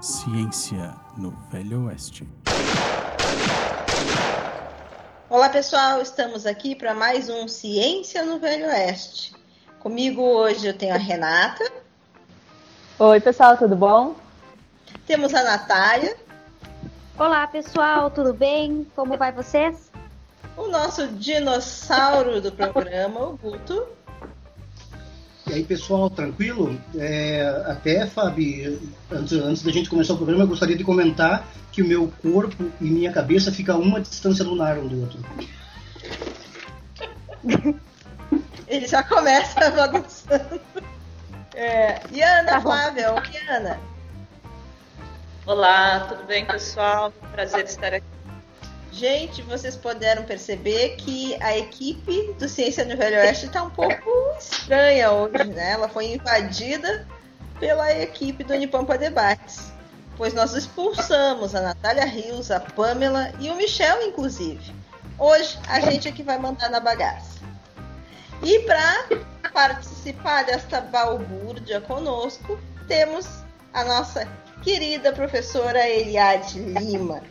Ciência no Velho Oeste. Olá pessoal, estamos aqui para mais um Ciência no Velho Oeste. Comigo hoje eu tenho a Renata. Oi pessoal, tudo bom? Temos a Natália. Olá pessoal, tudo bem? Como vai vocês? O nosso dinossauro do programa, o Guto. E aí, pessoal, tranquilo? É, até, Fábio, antes, antes da gente começar o programa, eu gostaria de comentar que o meu corpo e minha cabeça ficam a uma distância lunar um do outro. Ele já começa bagunçando. É, e Ana tá Flávia, o que Ana? Olá, tudo bem, pessoal? Prazer estar aqui Gente, vocês puderam perceber que a equipe do Ciência no Velho Oeste está um pouco estranha hoje, né? Ela foi invadida pela equipe do Unipampa Debates, pois nós expulsamos a Natália Rios, a Pamela e o Michel, inclusive. Hoje a gente é que vai mandar na bagaça. E para participar desta balbúrdia conosco, temos a nossa querida professora Eliade Lima.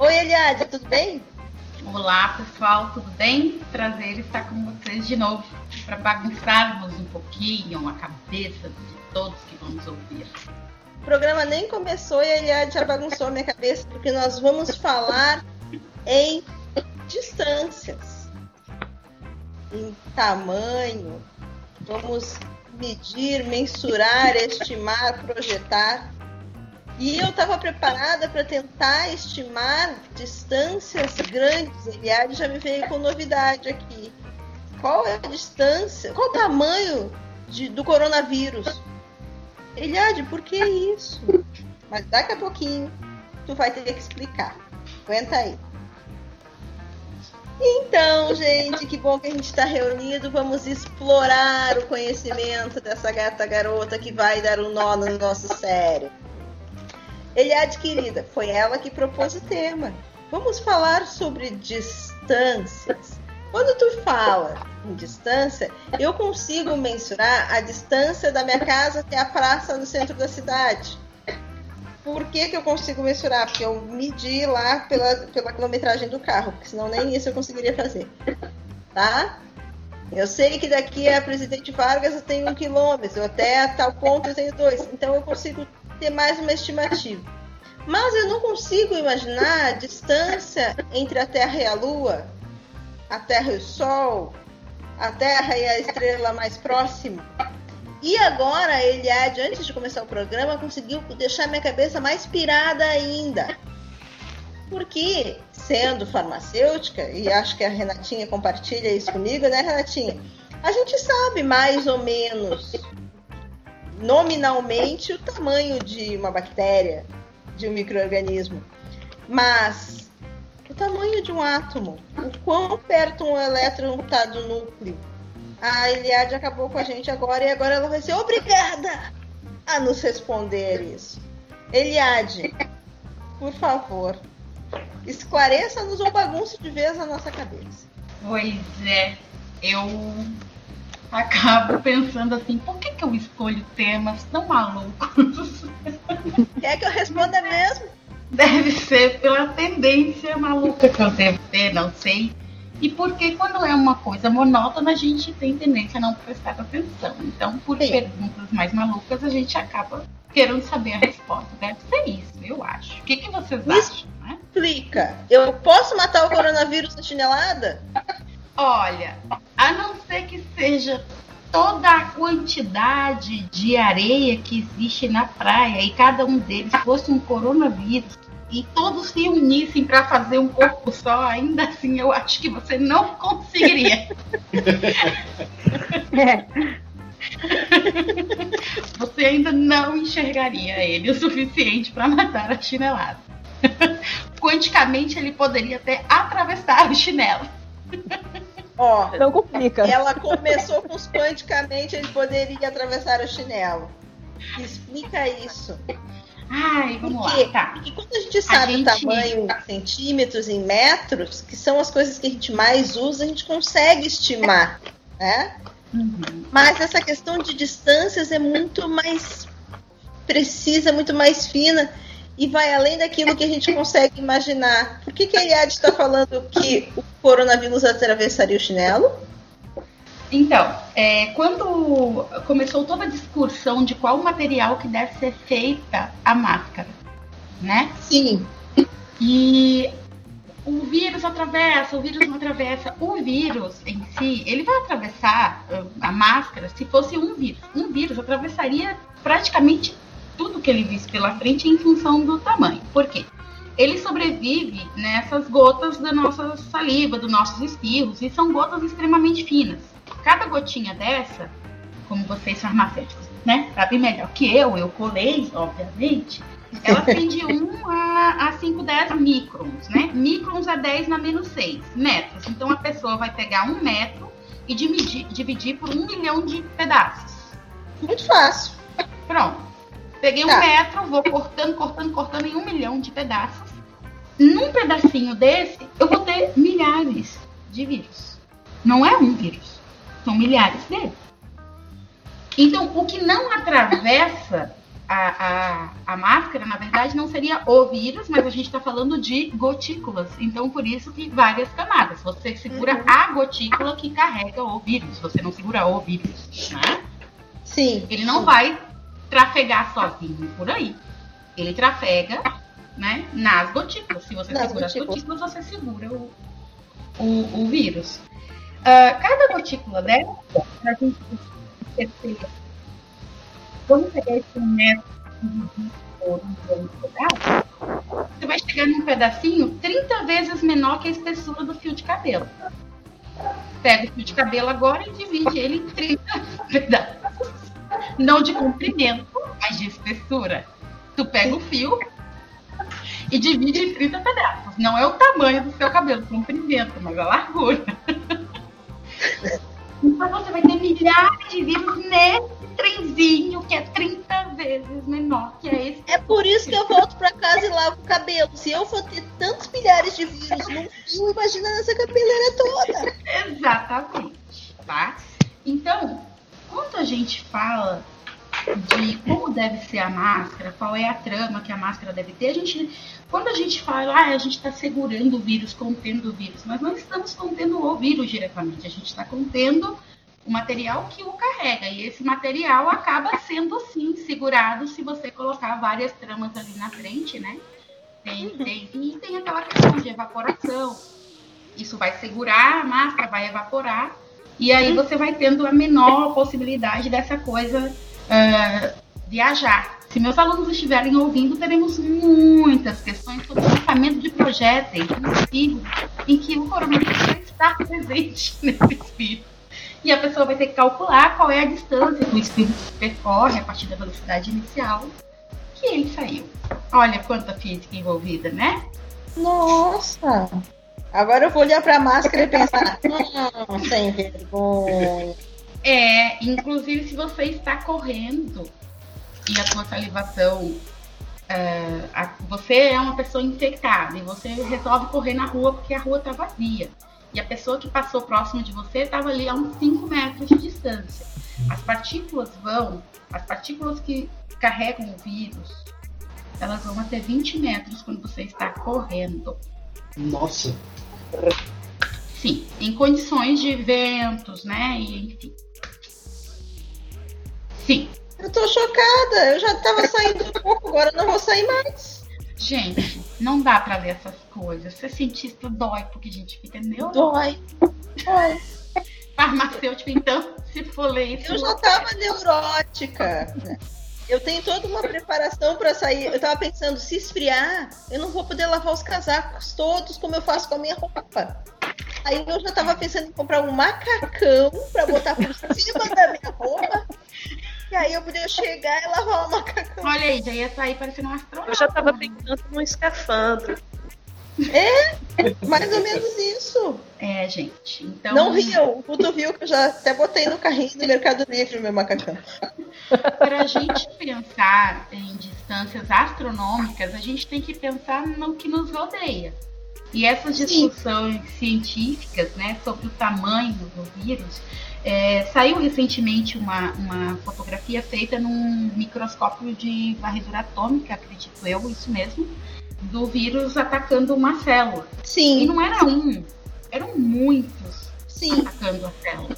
Oi, Eliade, tudo bem? Olá, pessoal, tudo bem? Prazer estar com vocês de novo para bagunçarmos um pouquinho a cabeça de todos que vamos ouvir. O programa nem começou e a Eliade já bagunçou a minha cabeça porque nós vamos falar em distâncias, em tamanho, vamos medir, mensurar, estimar, projetar e eu estava preparada para tentar estimar distâncias grandes. Eliade já me veio com novidade aqui. Qual é a distância? Qual o tamanho de, do coronavírus? Eliade, por que isso? Mas daqui a pouquinho tu vai ter que explicar. Aguenta aí. Então, gente, que bom que a gente está reunido. Vamos explorar o conhecimento dessa gata garota que vai dar um nó no nosso cérebro. Ele é adquirida. Foi ela que propôs o tema. Vamos falar sobre distâncias. Quando tu fala em distância, eu consigo mensurar a distância da minha casa até a praça no centro da cidade. Por que, que eu consigo mensurar? Porque eu medi lá pela, pela quilometragem do carro, porque senão nem isso eu conseguiria fazer. Tá? Eu sei que daqui a Presidente Vargas eu tenho um quilômetro, até tal ponto eu tenho dois. Então eu consigo ter mais uma estimativa. Mas eu não consigo imaginar a distância entre a Terra e a Lua, a Terra e o Sol, a Terra e a estrela mais próxima. E agora Eliade, antes de começar o programa, conseguiu deixar minha cabeça mais pirada ainda. Porque, sendo farmacêutica, e acho que a Renatinha compartilha isso comigo, né, Renatinha? A gente sabe mais ou menos nominalmente o tamanho de uma bactéria, de um microorganismo, mas o tamanho de um átomo, o quão perto um elétron está do núcleo. A Eliade acabou com a gente agora e agora ela vai ser obrigada a nos responder isso. Eliade, por favor, esclareça-nos ou bagunça de vez a nossa cabeça. Pois é, eu acabo pensando assim, por que, que eu escolho temas tão malucos? Quer que eu responda mesmo? Deve ser pela tendência maluca que eu devo ter, não sei. E porque quando é uma coisa monótona, a gente tem tendência a não prestar atenção. Então, por Sim. perguntas mais malucas, a gente acaba querendo saber a resposta. Deve ser isso, eu acho. O que, que vocês Me acham? Né? Explica. Eu posso matar o coronavírus na chinelada? Olha, a não ser que seja toda a quantidade de areia que existe na praia e cada um deles fosse um coronavírus e todos se unissem para fazer um corpo só, ainda assim eu acho que você não conseguiria. É. Você ainda não enxergaria ele o suficiente para matar a chinelada. Quanticamente ele poderia até atravessar o chinelo. Ó, não complica. Ela começou com os quanticamente, ele poderia atravessar o chinelo. Explica isso. Ai, vamos Por quê? lá. Tá. Porque quando a gente sabe a gente... o tamanho em centímetros, em metros, que são as coisas que a gente mais usa, a gente consegue estimar, né? Uhum. Mas essa questão de distâncias é muito mais precisa, muito mais fina e vai além daquilo que a gente consegue imaginar. Por que, que a Eliade está falando que o coronavírus atravessaria o chinelo? Então, é, quando começou toda a discussão de qual material que deve ser feita a máscara, né? Sim. E o vírus atravessa, o vírus não atravessa. O vírus em si, ele vai atravessar uh, a máscara se fosse um vírus. Um vírus atravessaria praticamente que ele visse pela frente em função do tamanho. Por quê? Ele sobrevive nessas gotas da nossa saliva, dos nossos espirros, e são gotas extremamente finas. Cada gotinha dessa, como vocês farmacêuticos, né, sabem melhor que eu, eu colei, obviamente, ela tem de 1 a, a 5, 10 microns, né? Microns a 10 na menos 6 metros. Então a pessoa vai pegar um metro e dividir, dividir por um milhão de pedaços. Muito fácil. Pronto. Peguei tá. um metro, vou cortando, cortando, cortando em um milhão de pedaços. Num pedacinho desse, eu vou ter milhares de vírus. Não é um vírus, são milhares deles. Então, o que não atravessa a, a, a, máscara, na verdade, não seria o vírus, mas a gente está falando de gotículas. Então, por isso que várias camadas. Você segura uhum. a gotícula que carrega o vírus. Você não segura o vírus, né? Sim. Ele não vai trafegar sozinho por aí. Ele trafega, né, nas gotículas. Se você nas segura gotículas. as gotículas, você segura o, o, o vírus. Uh, cada gotícula dessa, a gente quando pegar esse metro você vai chegar num pedacinho 30 vezes menor que a espessura do fio de cabelo. Pega o fio de cabelo agora e divide ele em 30 pedaços. Não de comprimento, mas de espessura. Tu pega o fio e divide em 30 pedaços. Não é o tamanho do seu cabelo, comprimento, mas a largura. Então você vai ter milhares de vírus nesse trenzinho que é 30 vezes menor que é esse. É por isso que eu volto para casa e lavo o cabelo. Se eu for ter tantos milhares de vírus num fio, imagina nessa cabeleira toda. Exatamente, tá? Então, quando a gente fala de como deve ser a máscara, qual é a trama que a máscara deve ter, a gente, quando a gente fala, ah, a gente está segurando o vírus, contendo o vírus, mas não estamos contendo o vírus diretamente, a gente está contendo o material que o carrega. E esse material acaba sendo, sim, segurado se você colocar várias tramas ali na frente, né? Tem, uhum. tem, e tem aquela questão de evaporação. Isso vai segurar a máscara, vai evaporar. E aí você vai tendo a menor possibilidade dessa coisa uh, viajar. Se meus alunos estiverem ouvindo, teremos muitas questões sobre o lançamento de projéteis em que o coronavírus está presente nesse espírito e a pessoa vai ter que calcular qual é a distância que o espírito percorre a partir da velocidade inicial que ele saiu. Olha quanta física envolvida, né? Nossa! Agora eu vou olhar para a máscara e pensar, hum, sem vergonha. É, inclusive se você está correndo e a sua salivação, uh, a, você é uma pessoa infectada e você resolve correr na rua porque a rua está vazia e a pessoa que passou próximo de você estava ali a uns 5 metros de distância. As partículas vão, as partículas que carregam o vírus, elas vão até 20 metros quando você está correndo. Nossa! Sim, em condições de ventos, né? E, enfim. Sim. Eu tô chocada, eu já tava saindo um pouco, agora não vou sair mais. Gente, não dá pra ler essas coisas. Ser cientista dói, porque a gente fica neurônico. Dói. Dói. Farmacêutico, então, se for ler isso. Eu já tava neurótica. Eu tenho toda uma preparação para sair. Eu tava pensando, se esfriar, eu não vou poder lavar os casacos todos como eu faço com a minha roupa. Aí eu já tava pensando em comprar um macacão para botar por cima da minha roupa e aí eu podia chegar e lavar o macacão. Olha aí, já ia sair parecendo um astronauta. Eu já tava pensando num escafandro. É, mais ou menos isso. É, gente. Então... Não riam. O Tudo viu que eu já até botei no carrinho do Mercado Livre o meu macacão. Para a gente pensar em distâncias astronômicas, a gente tem que pensar no que nos rodeia. E essas discussões Sim. científicas né, sobre o tamanho do vírus, É, saiu recentemente uma, uma fotografia feita num microscópio de varredura atômica, acredito eu, isso mesmo, do vírus atacando uma célula. Sim. E não era um, eram muitos Sim. atacando a célula.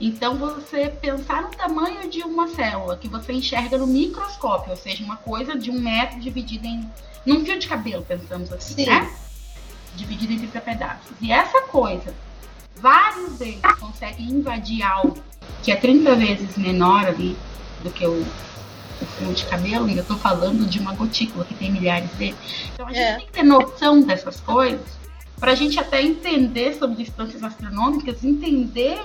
Então você pensar no tamanho de uma célula que você enxerga no microscópio, ou seja, uma coisa de um metro dividida em num fio de cabelo, pensamos assim, Sim. né? Dividido em 30 pedaços. E essa coisa, vários deles conseguem invadir algo que é 30 vezes menor ali do que o, de cabelo, e eu tô falando de uma gotícula que tem milhares deles. Então a gente É. tem que ter noção dessas coisas para a gente até entender sobre distâncias astronômicas, entender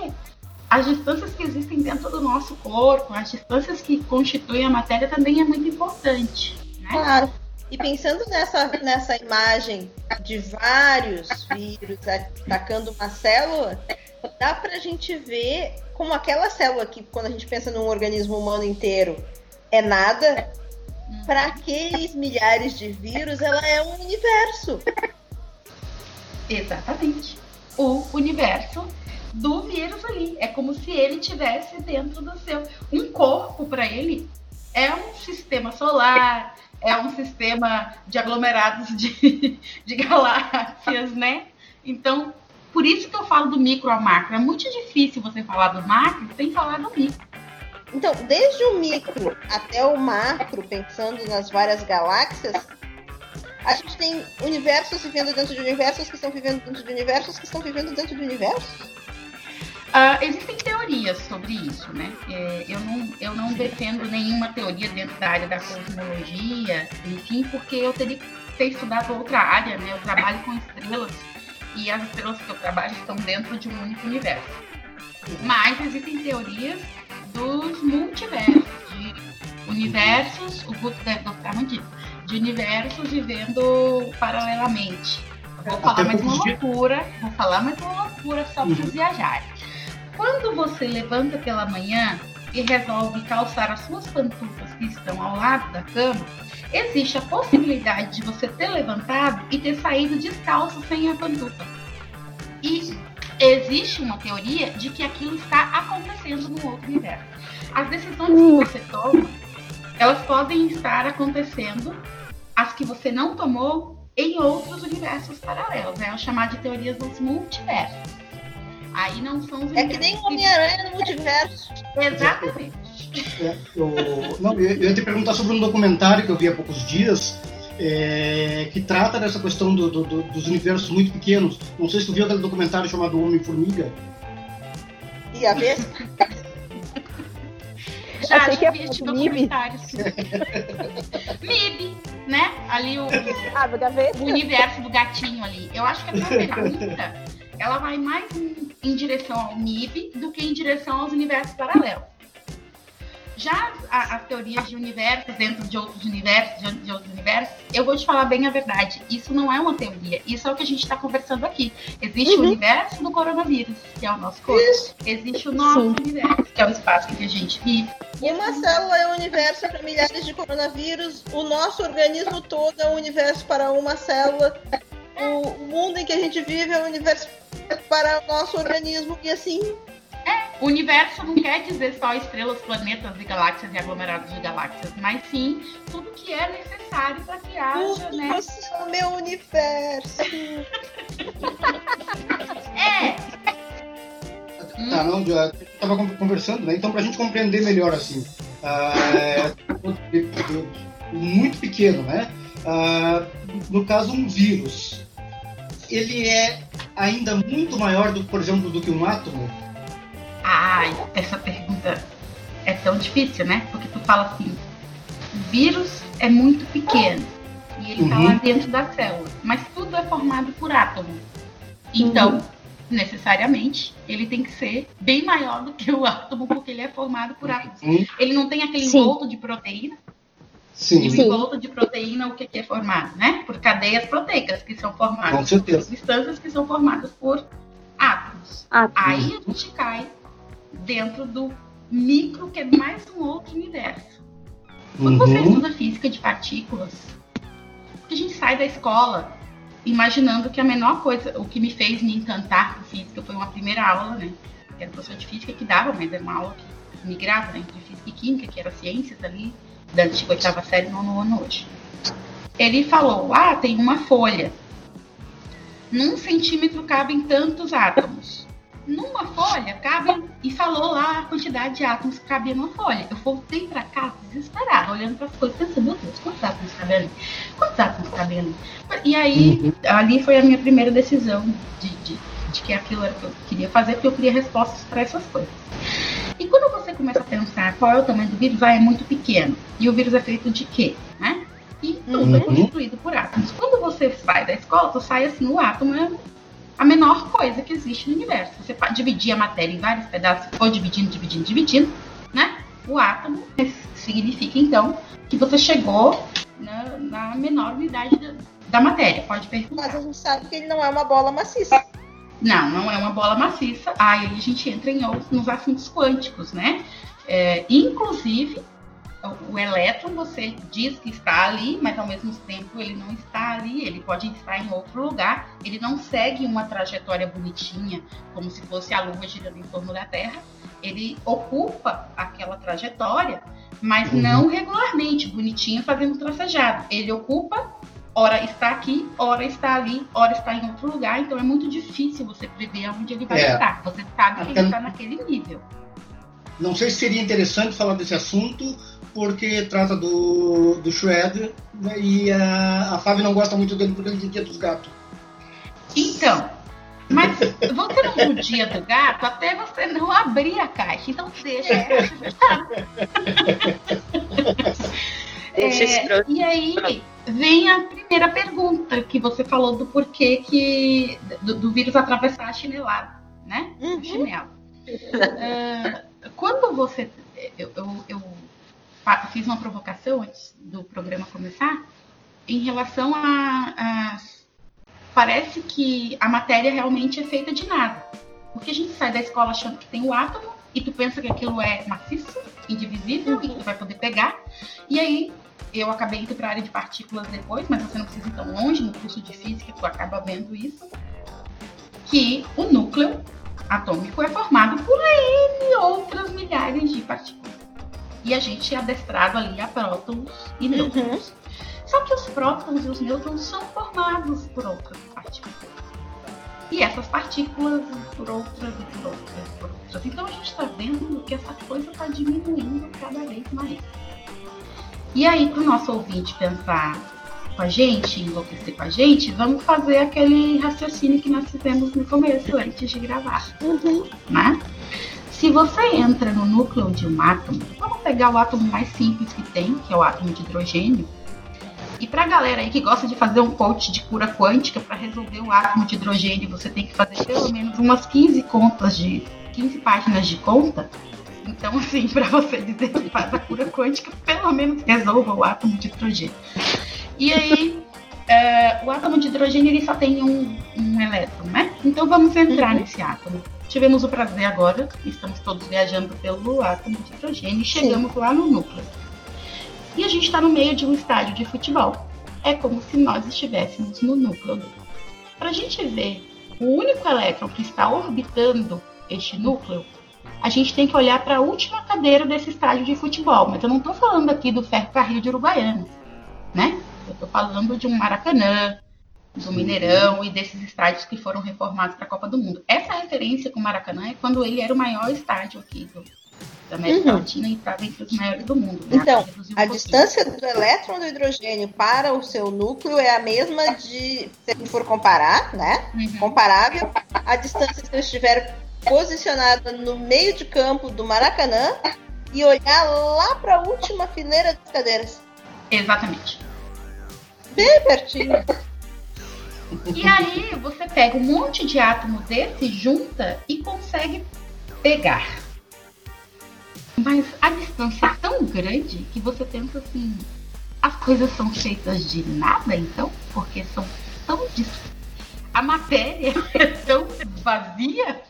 as distâncias que existem dentro do nosso corpo, as distâncias que constituem a matéria também é muito importante. Né? Claro. E pensando nessa, nessa imagem de vários vírus atacando uma célula, dá pra gente ver como aquela célula que, quando a gente pensa num organismo humano inteiro, é nada, para aqueles milhares de vírus, ela é um universo. Exatamente. O universo do vírus ali. É como se ele tivesse dentro do seu. Um corpo para ele é um sistema solar, é um sistema de aglomerados de, de galáxias, né? Então, por isso que eu falo do micro ao macro. É muito difícil você falar do macro sem falar do micro. Então, desde o micro até o macro, pensando nas várias galáxias, a gente tem universos vivendo dentro de universos que estão vivendo dentro de universos que estão vivendo dentro de universos. Ah, existem teorias sobre isso, né? É, eu, não, eu não defendo nenhuma teoria dentro da área da cosmologia, enfim, porque eu teria que ter estudado outra área, né? Eu trabalho com estrelas e as estrelas que eu trabalho estão dentro de um único universo. Mas existem teorias dos multiversos, de universos, o Guto deve gostar muito disso, de universos vivendo paralelamente. Vou falar mais uma loucura, vou falar mais uma loucura só para Uhum. vocês viajarem. Quando você levanta pela manhã e resolve calçar as suas pantufas que estão ao lado da cama, existe a possibilidade de você ter levantado e ter saído descalço sem a pantufa. E existe uma teoria de que aquilo está acontecendo no outro universo. As decisões que você toma, elas podem estar acontecendo, as que você não tomou, em outros universos paralelos. É o chamado de teorias dos multiversos. Aí não são os É que nem o Homem-Aranha no multiverso. Exatamente. É, eu, não, eu eu ia te perguntar sobre um documentário que eu vi há poucos dias, é, que trata dessa questão do- do- do- dos universos muito pequenos. Não sei se tu viu aquele documentário chamado Homem-Formiga. E a ver? Já Achei que vi falar de documentários. MIB, né? Ali o, Ah, o universo do gatinho ali. Eu acho que a tua pergunta ela vai mais em, em direção ao MIB do que em direção aos universos paralelos. Já as teorias de universos dentro de outros universos, dentro de outros universos, eu vou te falar bem a verdade. Isso não é uma teoria. Isso é o que a gente está conversando aqui. Existe o Uhum. universo do coronavírus, que é o nosso corpo. Isso. Existe o nosso Sim. universo, que é o espaço em que a gente vive. Uma célula é um universo para milhares de coronavírus. O nosso organismo todo é um universo para uma célula. O, o mundo em que a gente vive é um universo para o nosso organismo. E assim, O universo não quer dizer só estrelas, planetas e galáxias e aglomerados de galáxias, mas sim tudo que é necessário para que haja, tudo né? é o meu universo. É, Tá, não, já estava conversando, né? Então, para a gente compreender melhor, assim, é, muito pequeno, né? Ah, no caso, um vírus, ele é ainda muito maior, do, por exemplo, do que um átomo? Ai, essa pergunta é tão difícil, né? Porque tu fala assim, o vírus é muito pequeno e ele tá Uhum. lá dentro da célula, mas tudo é formado por átomos. Então, necessariamente, ele tem que ser bem maior do que o átomo, porque ele é formado por átomos. Hum, Ele não tem aquele Sim. envolto de proteína, e sim, o Sim. envolto de proteína, o que que é formado, né? Por cadeias proteicas que são com formadas por certeza. substâncias que são formadas por átomos. Ah, Aí a gente cai dentro do micro, que é mais um outro universo. Quando você Uhum. estuda física de partículas, a gente sai da escola imaginando que a menor coisa, o que me fez me encantar por física foi uma primeira aula, né? que era professor de física, que dava, mas era uma aula que migrava né, entre física e química, que era ciências ali, da antiga oitava série, nono ano hoje. Ele falou, ah, tem uma folha. Num centímetro cabem tantos átomos. Numa folha cabem, e falou lá a quantidade de átomos que cabia numa folha. Eu voltei para casa desesperada, olhando para as coisas, pensando, meu Deus, quantos átomos cabem ali? Quantos átomos cabem ali? E aí, uhum. ali foi a minha primeira decisão de, de, de que aquilo era o que eu queria fazer, porque eu queria respostas para essas coisas. E quando você começa a pensar qual é o tamanho do vírus, vai é muito pequeno. E o vírus é feito de quê? Né? E tudo é uhum. é constituído por átomos. Quando você sai da escola, você sai assim, o átomo é a menor coisa que existe no universo. Você pode dividir a matéria em vários pedaços, for dividindo, dividindo, dividindo, né? O átomo significa, então, que você chegou na, na menor unidade da, da, matéria. Pode perguntar. Mas a gente sabe que ele não é uma bola maciça. Não, não é uma bola maciça. Aí a gente entra em outros, nos assuntos quânticos, né? É, inclusive, o elétron você diz que está ali, mas ao mesmo tempo ele não está ali, ele pode estar em outro lugar, ele não segue uma trajetória bonitinha, como se fosse a Lua girando em torno da Terra, ele ocupa aquela trajetória, mas uhum. não regularmente, bonitinho, fazendo tracejado. Ele ocupa, ora está aqui, ora está ali, ora está em outro lugar, então é muito difícil você prever onde ele vai é. estar. Você sabe que ele está naquele nível. Não sei se seria interessante falar desse assunto, porque trata do, do Shredder né, e a, a Fábio não gosta muito dele porque ele tem dia dos gatos. Então, mas você no dia do gato até você não abrir a caixa, então deixa. é, e aí vem a primeira pergunta que você falou do porquê que do, do vírus atravessar a chinelada, né? Uhum. O chinelo. Uh, quando você. Eu, eu, eu, fiz uma provocação antes do programa começar em relação a, a. Parece que a matéria realmente é feita de nada. Porque a gente sai da escola achando que tem o átomo e tu pensa que aquilo é maciço, indivisível uhum. e que tu vai poder pegar. E aí eu acabei indo para a área de partículas depois, mas você não precisa ir tão longe no curso de física, tu acaba vendo isso. Que o núcleo atômico é formado por N outras milhares de partículas. E a gente é adestrado ali a prótons e uhum. nêutrons. Uhum. Só que os prótons e os nêutrons são formados por outras partículas. E essas partículas por outras e por outras, por outras. Então a gente está vendo que essa coisa está diminuindo cada vez mais. E aí, para o nosso ouvinte pensar com a gente, enlouquecer com a gente, vamos fazer aquele raciocínio que nós fizemos no começo, antes de gravar. Uhum. Né? Se você entra no núcleo de um átomo, vamos pegar o átomo mais simples que tem, que é o átomo de hidrogênio. E para a galera aí que gosta de fazer um coach de cura quântica para resolver o átomo de hidrogênio, você tem que fazer pelo menos umas 15 contas de 15 páginas de conta. Então, assim, para você dizer que faz a cura quântica, pelo menos resolva o átomo de hidrogênio. E aí, é, o átomo de hidrogênio ele só tem um, um elétron, né? Então vamos entrar uhum. nesse átomo. Tivemos o prazer agora, estamos todos viajando pelo átomo de hidrogênio e chegamos Sim. lá no núcleo. E a gente está no meio de um estádio de futebol. É como se nós estivéssemos no núcleo dele. Para a gente ver o único elétron que está orbitando este núcleo, a gente tem que olhar para a última cadeira desse estádio de futebol. Mas eu não estou falando aqui do ferrocarril de Uruguaiana, né? Eu estou falando de um Maracanã, do Mineirão e desses estádios que foram reformados para a Copa do Mundo. Essa referência com o Maracanã é quando ele era o maior estádio aqui do, da América uhum. Latina e estava entre os maiores do mundo. Né? Então, um a distância do elétron do hidrogênio para o seu núcleo é a mesma de, se for comparar, né? Uhum. Comparável à distância se eu estiver posicionada no meio de campo do Maracanã e olhar lá para a última fileira das cadeiras. Exatamente. Bem pertinho. E aí você pega um monte de átomo desse, junta e consegue pegar. Mas a distância é tão grande que você pensa assim, as coisas são feitas de nada então? Porque são tão a matéria é tão vazia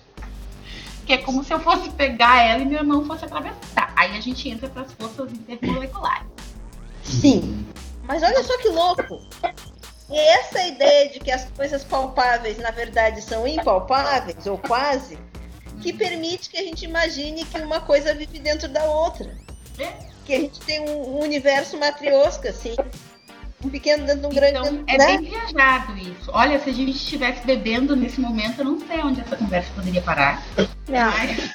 que é como se eu fosse pegar ela e minha mão fosse atravessar. Aí a gente entra para as forças intermoleculares. Sim. Mas olha só que louco. E essa ideia de que as coisas palpáveis, na verdade, são impalpáveis, ou quase, que permite que a gente imagine que uma coisa vive dentro da outra. É. Que a gente tem um, um universo matriosca, assim. Um pequeno dentro de um grande Então, é né? bem viajado isso. Olha, se a gente estivesse bebendo nesse momento, eu não sei onde essa conversa poderia parar. Não. Mas...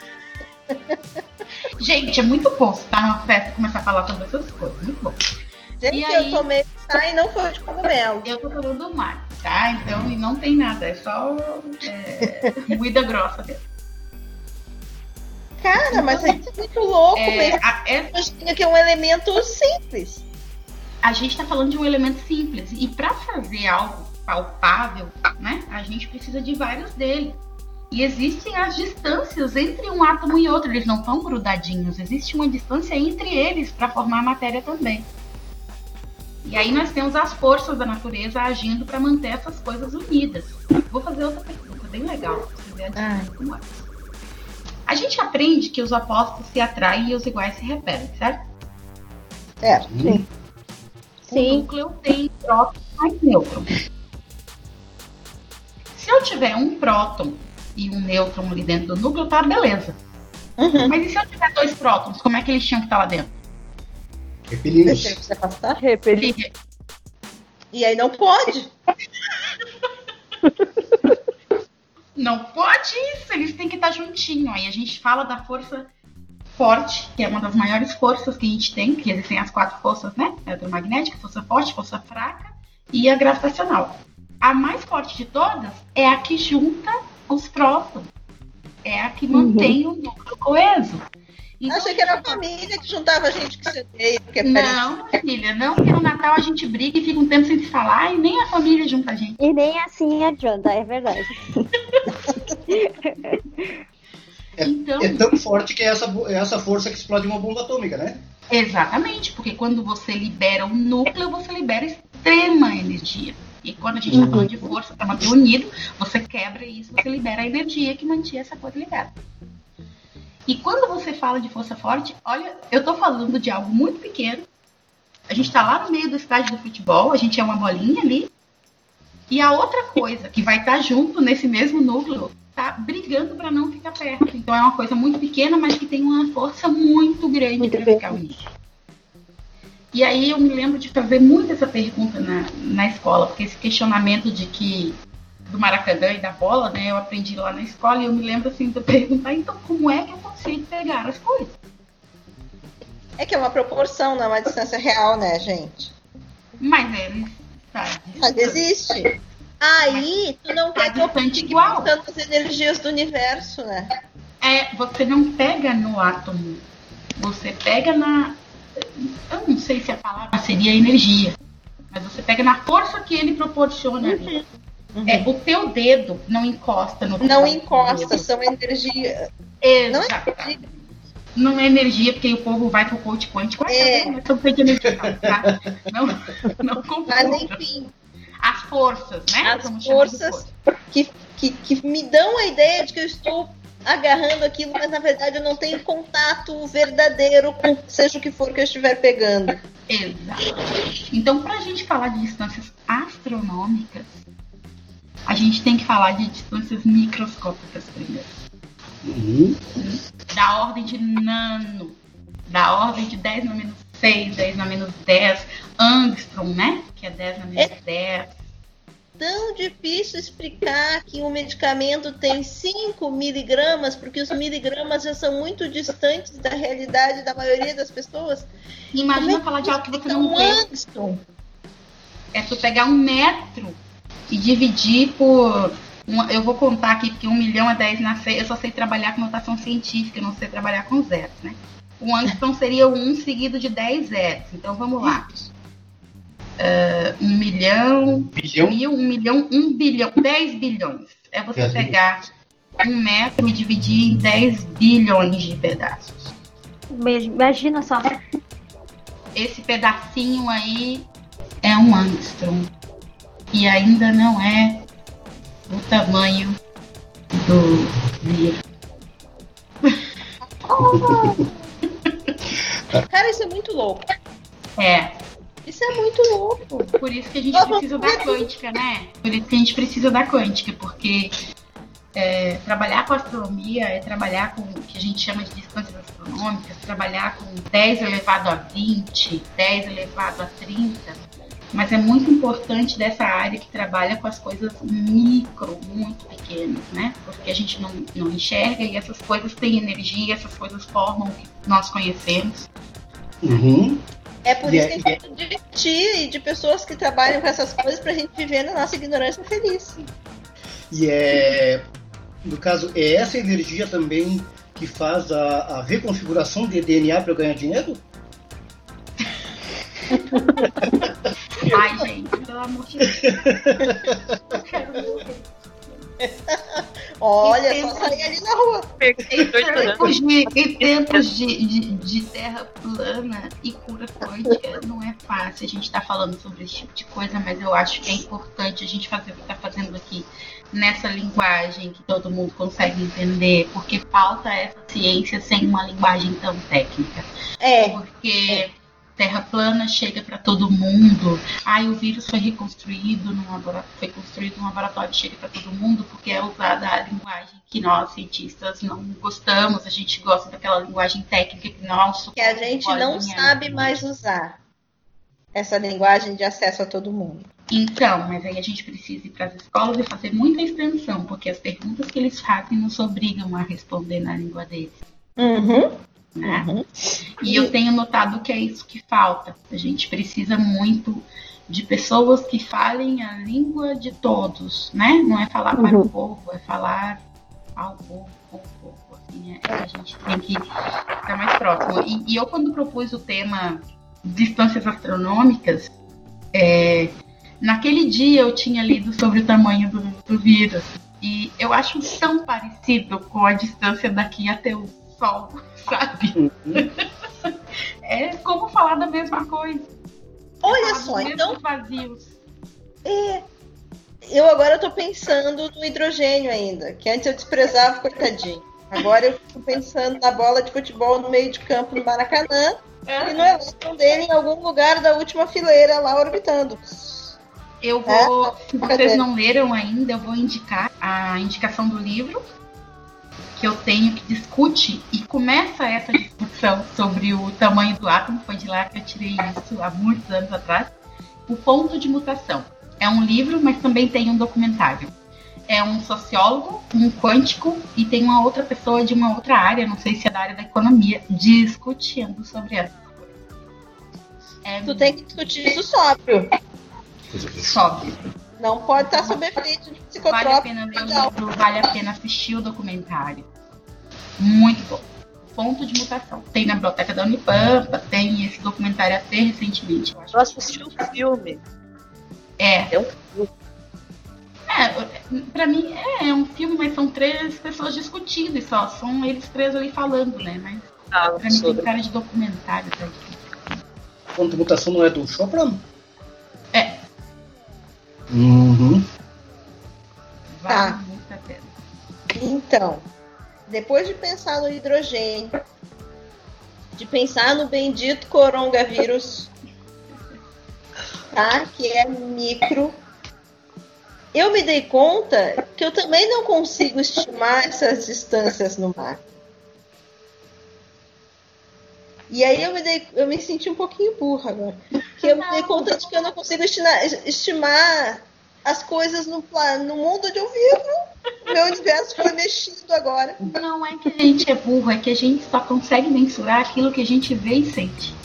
gente, é muito bom estar numa festa e começar a falar sobre essas coisas. Muito bom. Gente, E eu aí? tomei chá e não foi de cogumelo. Eu tô falando do mar, tá? Então, e não tem nada. É só é, moída grossa mesmo. Cara, mas isso é muito louco. É, É, a, é- que é um elemento simples. a gente está falando de um elemento simples. E para fazer algo palpável, né, a gente precisa de vários deles. E existem as distâncias entre um átomo e outro, eles não estão grudadinhos, existe uma distância entre eles para formar a matéria também. E aí nós temos as forças da natureza agindo para manter essas coisas unidas. Vou fazer outra pergunta bem legal, a é. A gente aprende que os opostos se atraem e os iguais se repelem, certo? Certo. Hum, O Sim. núcleo tem próton mais nêutron. Se eu tiver um próton e um nêutron ali dentro do núcleo, tá beleza. Uhum. Mas e se eu tiver dois prótons, como é que eles tinham que estar lá dentro? Você passar. Repelir. E aí não pode. Não pode isso, eles têm que estar juntinho. Aí a gente fala da força forte, que é uma das maiores forças que a gente tem, que existem as quatro forças, né? Eletromagnética, força forte, força fraca e a gravitacional. A mais forte de todas é a que junta os prótons. É a que mantém o núcleo coeso. Então, Achei que era a família que juntava gente que se odeia, porque é. Não, filha, não, porque no Natal a gente briga e fica um tempo sem se falar e nem a família junta a gente. E nem assim adianta, é verdade. Então, É tão forte que é essa, é essa força que explode uma bomba atômica, né? Exatamente, porque quando você libera um núcleo, você libera extrema energia. E quando a gente está falando de força para manter unido, você quebra isso, você libera a energia que mantinha essa coisa ligada. E quando você fala de força forte, olha, eu estou falando de algo muito pequeno. A gente está lá no meio do estádio do futebol, a gente é uma bolinha ali. E a outra coisa que vai estar junto nesse mesmo núcleo tá brigando para não ficar perto. Então é uma coisa muito pequena, mas que tem uma força muito grande para ficar unido. E aí eu me lembro de fazer muito essa pergunta na, na escola, porque esse questionamento de que do Maracanã e da bola, né, eu aprendi lá na escola e eu me lembro assim de perguntar, então como é que eu consigo pegar as coisas? É que é uma proporção, não é uma distância real, né, gente? Mas ele sabe. Mas existe. Aí, tu não Tá quer que eu fique igual. energias do universo, né? É, você não pega no átomo, você pega na. Eu não sei se a palavra seria energia, mas você pega na força que ele proporciona ali. É, o teu dedo não encosta no Não encosta, são energia. Não é Exato. energia. Não é energia, porque o povo vai pro coach quântico. É. tá tá? Não, não Mas confunda. enfim, As forças, né? As Vamos forças. força. que, que, que me dão a ideia de que eu estou agarrando aquilo, mas na verdade eu não tenho contato verdadeiro com seja o que for que eu estiver pegando. Exato. Então, para a gente falar de distâncias astronômicas, a gente tem que falar de distâncias microscópicas primeiro. Uhum. Da ordem de nano, da ordem de 10 na menos 6, 10 na menos 10, angstrom, né? Que é 10 na menos 10. Tão difícil explicar que um medicamento tem 5 miligramas, porque os miligramas já são muito distantes da realidade da maioria das pessoas. Imagina é falar de algo que você não um vê. angstrom. É tu pegar um metro e dividir por. um- eu vou contar aqui, porque um milhão é 10 na 6. Eu só sei trabalhar com notação científica, eu não sei trabalhar com zeros, né? Um angstrom seria um seguido de 10 zeros. Então vamos lá. Ah, um milhão, Bilhão. mil, um milhão, um bilhão, 10 bilhões. É você Dez pegar um metro e dividir em 10 bilhões de pedaços. Imagina só. Esse pedacinho aí é um angstrom. E ainda não é o tamanho do. Cara, isso é muito louco. É, Isso é muito louco. por isso que a gente precisa da quântica, né? Por isso que a gente precisa da quântica, porque é, trabalhar com astronomia é trabalhar com o que a gente chama de distâncias astronômicas, trabalhar com 10 elevado a 20, 10 elevado a 30, mas é muito importante dessa área que trabalha com as coisas micro, muito pequenas, né? Porque a gente não, não enxerga e essas coisas têm energia, essas coisas formam o que nós conhecemos. Uhum. É por isso que a gente precisa de ti e de pessoas que trabalham com essas coisas pra gente viver na nossa ignorância feliz. E é, no caso, é essa energia também que faz a, a reconfiguração de DNA para eu ganhar dinheiro? Ai, gente, pelo amor de Deus. Eu quero morrer. Olha, só sair ali na rua. Em tempos de, em tempos de, de, de terra plana e cura quântica, não é fácil a gente estar falando sobre esse tipo de coisa, mas eu acho que é importante a gente fazer o que está fazendo aqui nessa linguagem que todo mundo consegue entender, porque falta essa ciência sem uma linguagem tão técnica. É, Porque terra plana chega para todo mundo. Ai, o vírus foi reconstruído no laboratório, foi construído no laboratório, chega para todo mundo, porque é usada a linguagem que nós cientistas não gostamos. A gente gosta daquela linguagem técnica que nós que a gente não bolinha. sabe mais usar essa linguagem de acesso a todo mundo. Então, mas aí a gente precisa ir para as escolas e fazer muita extensão, porque as perguntas que eles fazem nos obrigam a responder na língua deles. Uhum. Né? Uhum. E eu tenho notado que é isso que falta. A gente precisa muito de pessoas que falem a língua de todos, né? Não é falar para o povo, é falar ao povo, ao povo. Assim, é, a gente tem que ficar mais próximo. E, e eu, quando propus o tema distâncias astronômicas, é, naquele dia eu tinha lido sobre o tamanho do, do vírus. E eu acho tão parecido com a distância daqui até o Sol, sabe? É como falar da mesma coisa. Olha só, então vazios. eu agora tô pensando no hidrogênio ainda, que antes eu desprezava, coitadinho. Agora eu fico pensando na bola de futebol no meio de campo no Maracanã e no elétron dele em algum lugar da última fileira lá orbitando. Eu vou, É? se vocês não leram ainda, eu vou indicar a indicação do livro que eu tenho que discute e começa essa discussão sobre o tamanho do átomo, foi de lá que eu tirei isso há muitos anos atrás. O ponto de mutação. É um livro, mas também tem um documentário. É um sociólogo, um quântico e tem uma outra pessoa de uma outra área, não sei se é da área da economia, discutindo sobre essas coisas. É Tu tem que discutir isso sóbrio. sobe. Não pode estar sob efeito de Vale a psicotrópico. pena ler o legal. livro, vale a pena assistir o documentário. Muito bom. Ponto de mutação. Tem na biblioteca da Unipampa, tem esse documentário até recentemente. Eu acho. Eu assisti o filme. É, É um filme. é, pra mim é, é um filme, mas são três pessoas discutindo e só. São eles três ali falando, né? Mas Ah, pra mim tem sobre. cara de documentário. Tá? Ponto de mutação não é do Chopra? Uhum. Vale Tá. muito a pena. Então, depois de pensar no hidrogênio, de pensar no bendito coronavírus, tá? Que é micro, eu me dei conta que eu também não consigo estimar essas distâncias no mar. E aí eu me, dei, eu me senti um pouquinho burra agora. Que eu me dei conta de que eu não consigo estimar, estimar as coisas no, no mundo onde eu vivo. Meu universo foi mexido agora. Não é que a gente é burro, é que a gente só consegue mensurar aquilo que a gente vê e sente.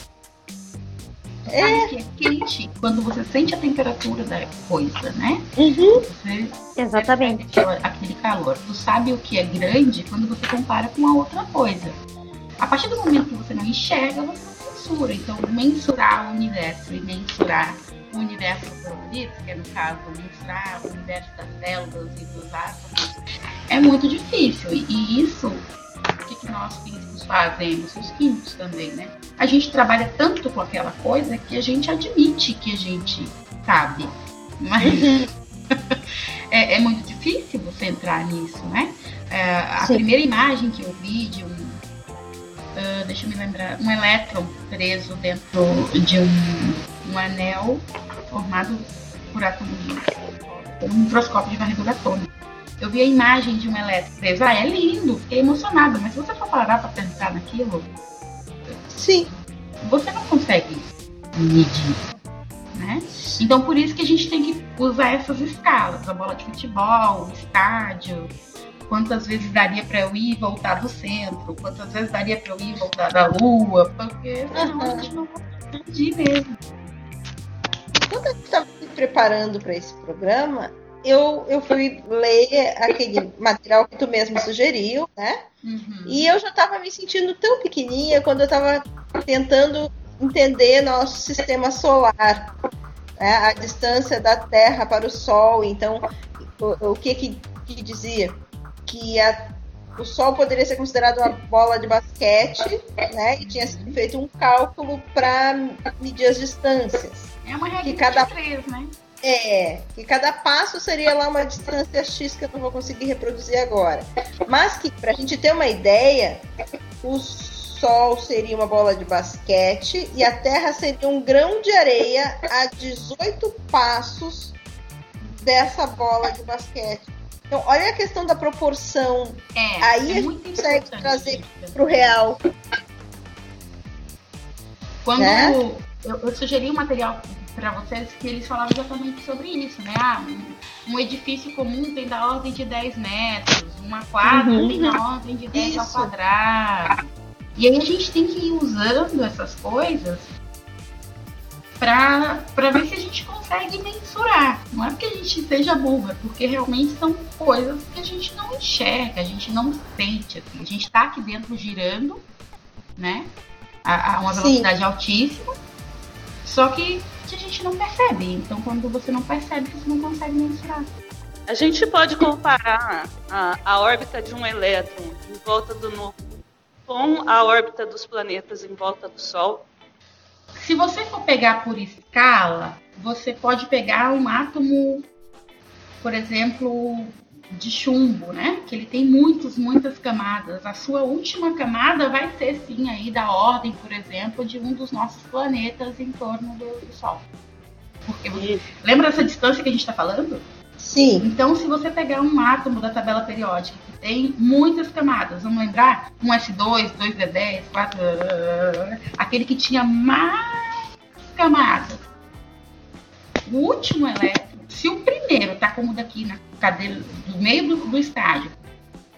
É. Sabe que é quente quando você sente a temperatura da coisa, né? Uhum. Você Exatamente. aquele calor. Tu sabe o que é grande quando você compara com a outra coisa. A partir do momento que você não enxerga, você não mensura. Então, mensurar o universo e mensurar o universo colorido, que é no caso mensurar o universo das células e dos átomos, é muito difícil. E, e isso, o que, que nós físicos fazemos? Os químicos também, né? A gente trabalha tanto com aquela coisa que a gente admite que a gente sabe. Mas é, é muito difícil você entrar nisso, né? É, a Sim. primeira imagem que eu vi de um. Ah, deixa eu me lembrar. Um elétron preso dentro de um, um anel formado por átomos por um microscópio de varredura atômica. Eu vi a imagem de um elétron preso. Ah, é lindo, fiquei emocionada, mas se você for parar para pensar naquilo, Sim. você não consegue medir. Né? Então por isso que a gente tem que usar essas escalas, a bola de futebol, o estádio, quantas vezes daria para eu ir e voltar do centro, quantas vezes daria para eu ir e voltar da lua, porque senão a gente não medir mesmo. Quando gente estava se preparando para esse programa, eu, eu fui ler aquele material que tu mesmo sugeriu, né? Uhum. E eu já estava me sentindo tão pequenininha quando eu estava tentando entender nosso sistema solar, né? a distância da Terra para o Sol. Então, o, o que, que que dizia? Que a, o Sol poderia ser considerado uma bola de basquete, né? E tinha sido feito um cálculo para medir as distâncias. É uma regra que cada- de três, né? É, que cada passo seria lá uma distância X que eu não vou conseguir reproduzir agora. Mas que, pra gente ter uma ideia, o Sol seria uma bola de basquete e a Terra seria um grão de areia a 18 passos dessa bola de basquete. Então, olha a questão da proporção É, Aí é a muito gente consegue importante trazer isso. pro real. Quando né? eu, eu sugeri um material para vocês que eles falavam exatamente sobre isso, né? Ah, um, um edifício comum tem da ordem de 10 metros, uma quadra Uhum. tem da ordem de 10 ao Isso. quadrado. E aí a gente tem que ir usando essas coisas para ver se a gente consegue mensurar. Não é porque a gente seja burra, porque realmente são coisas que a gente não enxerga, a gente não sente. Assim. A gente está aqui dentro girando, né? A, a uma Sim. velocidade altíssima, só que que a gente não percebe. Então, quando você não percebe, você não consegue mensurar. A gente pode comparar a, a órbita de um elétron em volta do núcleo com a órbita dos planetas em volta do Sol. Se você for pegar por escala, você pode pegar um átomo, por exemplo, de chumbo, né? Que ele tem muitas, muitas camadas. A sua última camada vai ser sim aí da ordem, por exemplo, de um dos nossos planetas em torno do, Sol. Porque você... lembra essa distância que a gente está falando? Sim. Então, se você pegar um átomo da tabela periódica que tem muitas camadas, vamos lembrar? Um S2, 2D10, 4. Aquele que tinha mais camadas. O último elétron, se o primeiro está como daqui na cadeira, do meio do, do estádio,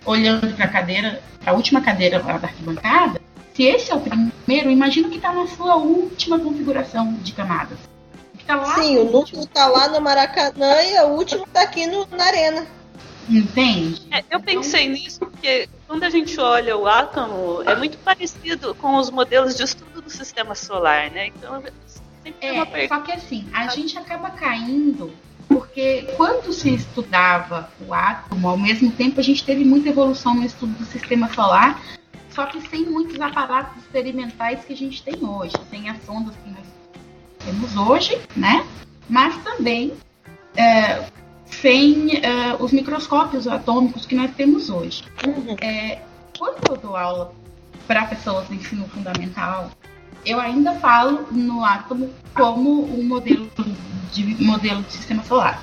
olhando para a cadeira, a última cadeira lá da arquibancada, se esse é o primeiro, imagina que está na sua última configuração de camadas. Tá lá Sim, o núcleo tá lá no Maracanã e o último tá aqui no, na arena. Entende? É, eu pensei nisso porque quando a gente olha o átomo, é muito parecido com os modelos de estudo do sistema solar, né? Então, sempre tem uma É, pergunta. só que assim, a gente acaba caindo porque quando se estudava o átomo, ao mesmo tempo a gente teve muita evolução no estudo do sistema solar, só que sem muitos aparatos experimentais que a gente tem hoje, sem as sondas que nós hoje, né? Mas também é, sem é, os microscópios atômicos que nós temos hoje. É, quando eu dou aula para pessoas do ensino fundamental, eu ainda falo no átomo como um modelo de modelo de sistema solar.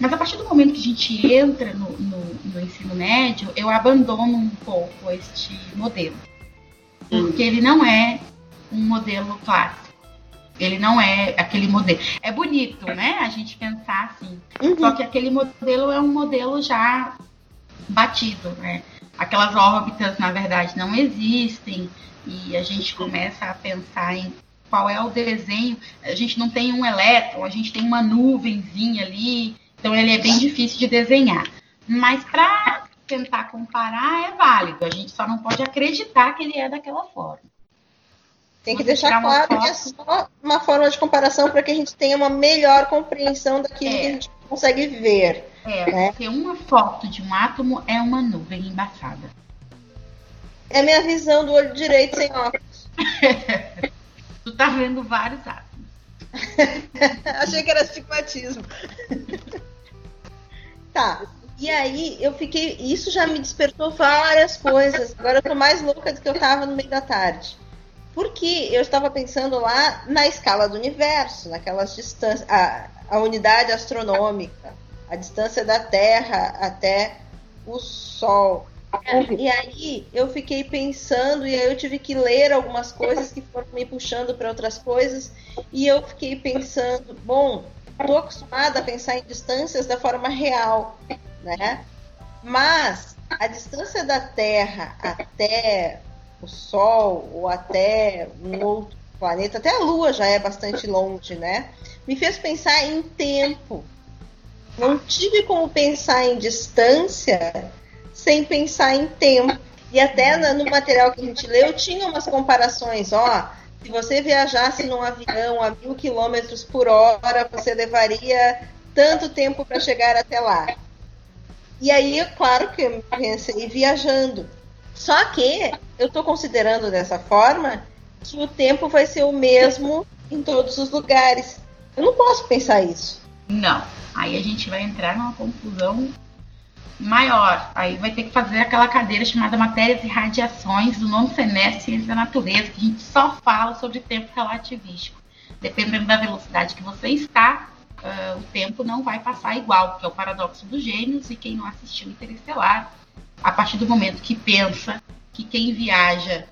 Mas a partir do momento que a gente entra no, no, no ensino médio, eu abandono um pouco este modelo. Porque ele não é um modelo clássico. Ele não é aquele modelo. É bonito, né? A gente pensar assim. Só que aquele modelo é um modelo já batido, né? Aquelas órbitas, na verdade, não existem e a gente começa a pensar em qual é o desenho. A gente não tem um elétron, a gente tem uma nuvenzinha ali, então ele é bem difícil de desenhar. Mas para tentar comparar é válido, a gente só não pode acreditar que ele é daquela forma. Tem que deixar claro que é foto. só uma forma de comparação para que a gente tenha uma melhor compreensão daquilo É. que a gente consegue ver. É, É. porque uma foto de um átomo é uma nuvem embaçada. É a minha visão do olho direito sem óculos. Tu tá vendo vários átomos. Achei que era astigmatismo. tá. E aí eu fiquei. Isso já me despertou várias coisas. Agora eu tô mais louca do que eu tava no meio da tarde. Porque eu estava pensando lá na escala do universo, naquelas distâncias, a, a unidade astronômica, a distância da Terra até o Sol. E aí eu fiquei pensando, e aí eu tive que ler algumas coisas que foram me puxando para outras coisas, e eu fiquei pensando, bom, estou acostumada a pensar em distâncias da forma real, né? Mas a distância da Terra até o Sol ou até um outro planeta, até a Lua já é bastante longe, né? Me fez pensar em tempo. Não tive como pensar em distância sem pensar em tempo. E até no material que a gente leu tinha umas comparações, ó. Se você viajasse num avião a mil quilômetros por hora, você levaria tanto tempo para chegar até lá. E aí, claro que eu pensei viajando. Só que eu estou considerando dessa forma que o tempo vai ser o mesmo em todos os lugares. Eu não posso pensar isso. Não. Aí a gente vai entrar numa confusão maior. Aí vai ter que fazer aquela cadeira chamada Matérias e Radiações do nono semestre Ciência da Natureza, que a gente só fala sobre tempo relativístico. Dependendo da velocidade que você está, uh, o tempo não vai passar igual, que é o paradoxo dos gêmeos, e quem não assistiu Interestelar, a partir do momento que pensa que quem viaja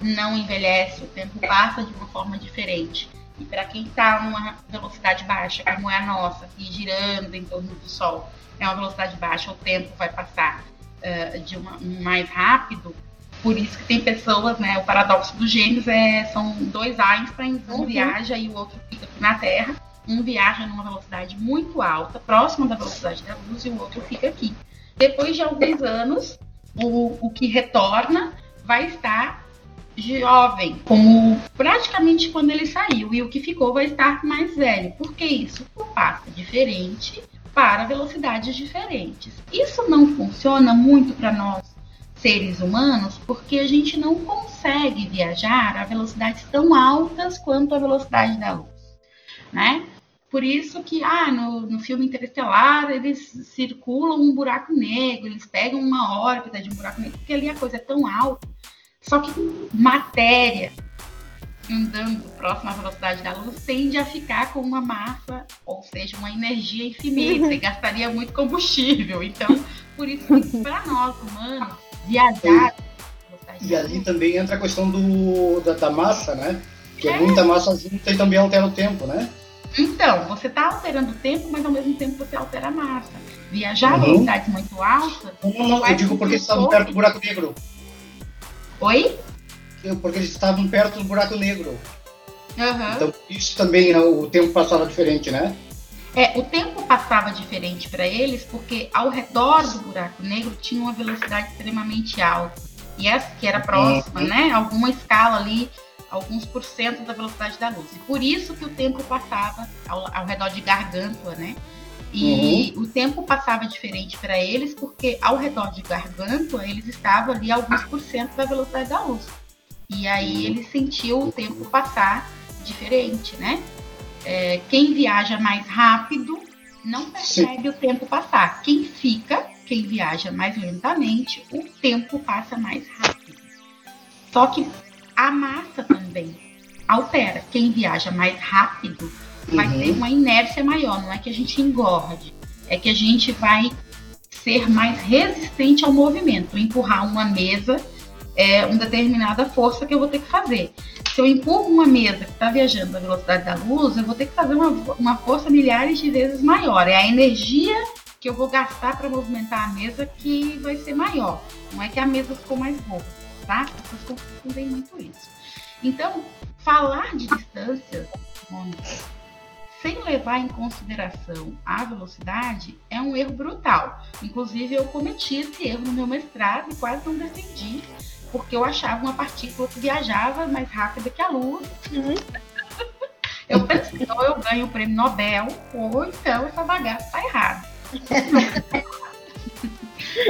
não envelhece, o tempo passa de uma forma diferente. E para quem está numa velocidade baixa, como é a nossa, e girando em torno do Sol, é uma velocidade baixa, o tempo vai passar uh, de uma, um mais rápido. Por isso que tem pessoas, né? O paradoxo dos gêmeos é são dois Einsteins, um uhum. viaja e o outro fica na Terra. Um viaja numa velocidade muito alta, próxima da velocidade da luz, e o outro fica aqui. Depois de alguns anos, o, o que retorna vai estar jovem, como praticamente quando ele saiu, e o que ficou vai estar mais velho. Por que isso? O passa diferente para velocidades diferentes. Isso não funciona muito para nós seres humanos porque a gente não consegue viajar a velocidades tão altas quanto a velocidade da luz, né? Por isso que ah, no, no filme Interestelar eles circulam um buraco negro, eles pegam uma órbita de um buraco negro, porque ali a coisa é tão alta. Só que matéria andando próximo à velocidade da luz tende a ficar com uma massa, ou seja, uma energia infinita, e gastaria muito combustível. Então, por isso que para nós humanos, viajar. E, e ali também entra a questão do, da, da massa, né? Que é. é muita massa junta e também altera o tempo, né? Então, você está alterando o tempo, mas ao mesmo tempo você altera a massa. Viajar uhum. a velocidades muito altas. Não, não, eu digo porque estavam perto do buraco negro. Oi? Porque eles estavam perto do buraco negro. Uhum. Então, isso também, né, o tempo passava diferente, né? É, o tempo passava diferente para eles porque ao redor do buraco negro tinha uma velocidade extremamente alta. E essa que era próxima, uhum. né? Alguma escala ali alguns por cento da velocidade da luz. E por isso que o tempo passava ao, ao redor de Gargantua, né? E uhum. o tempo passava diferente para eles, porque ao redor de Gargantua eles estavam ali alguns por cento da velocidade da luz. E aí ele sentiu o tempo passar diferente, né? É, quem viaja mais rápido não percebe Sim. o tempo passar. Quem fica, quem viaja mais lentamente, o tempo passa mais rápido. Só que a massa também altera. Quem viaja mais rápido vai uhum. ter uma inércia maior. Não é que a gente engorde, é que a gente vai ser mais resistente ao movimento. Empurrar uma mesa é uma determinada força que eu vou ter que fazer. Se eu empurro uma mesa que está viajando à velocidade da luz, eu vou ter que fazer uma, uma força milhares de vezes maior. É a energia que eu vou gastar para movimentar a mesa que vai ser maior. Não é que a mesa ficou mais boa As pessoas confundem muito isso. Então, falar de distâncias sem levar em consideração a velocidade é um erro brutal. Inclusive, eu cometi esse erro no meu mestrado e quase não defendi, porque eu achava uma partícula que viajava mais rápida que a luz. Uhum. Eu pensei, ou eu ganho o prêmio Nobel, ou então essa bagaça está errada.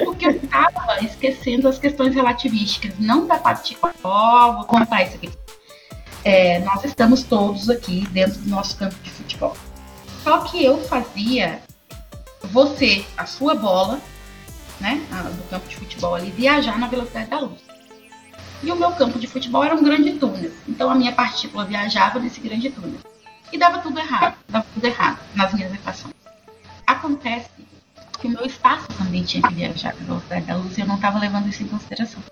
Porque eu estava esquecendo as questões relativísticas, não da partícula. Vou contar isso aqui. É, nós estamos todos aqui dentro do nosso campo de futebol. Só que eu fazia você, a sua bola, né, do campo de futebol ali, viajar na velocidade da luz. E o meu campo de futebol era um grande túnel. Então a minha partícula viajava nesse grande túnel. E dava tudo errado, dava tudo errado nas minhas equações. Acontece que o meu espaço também tinha que viajar com a velocidade da luz e eu não estava levando isso em consideração.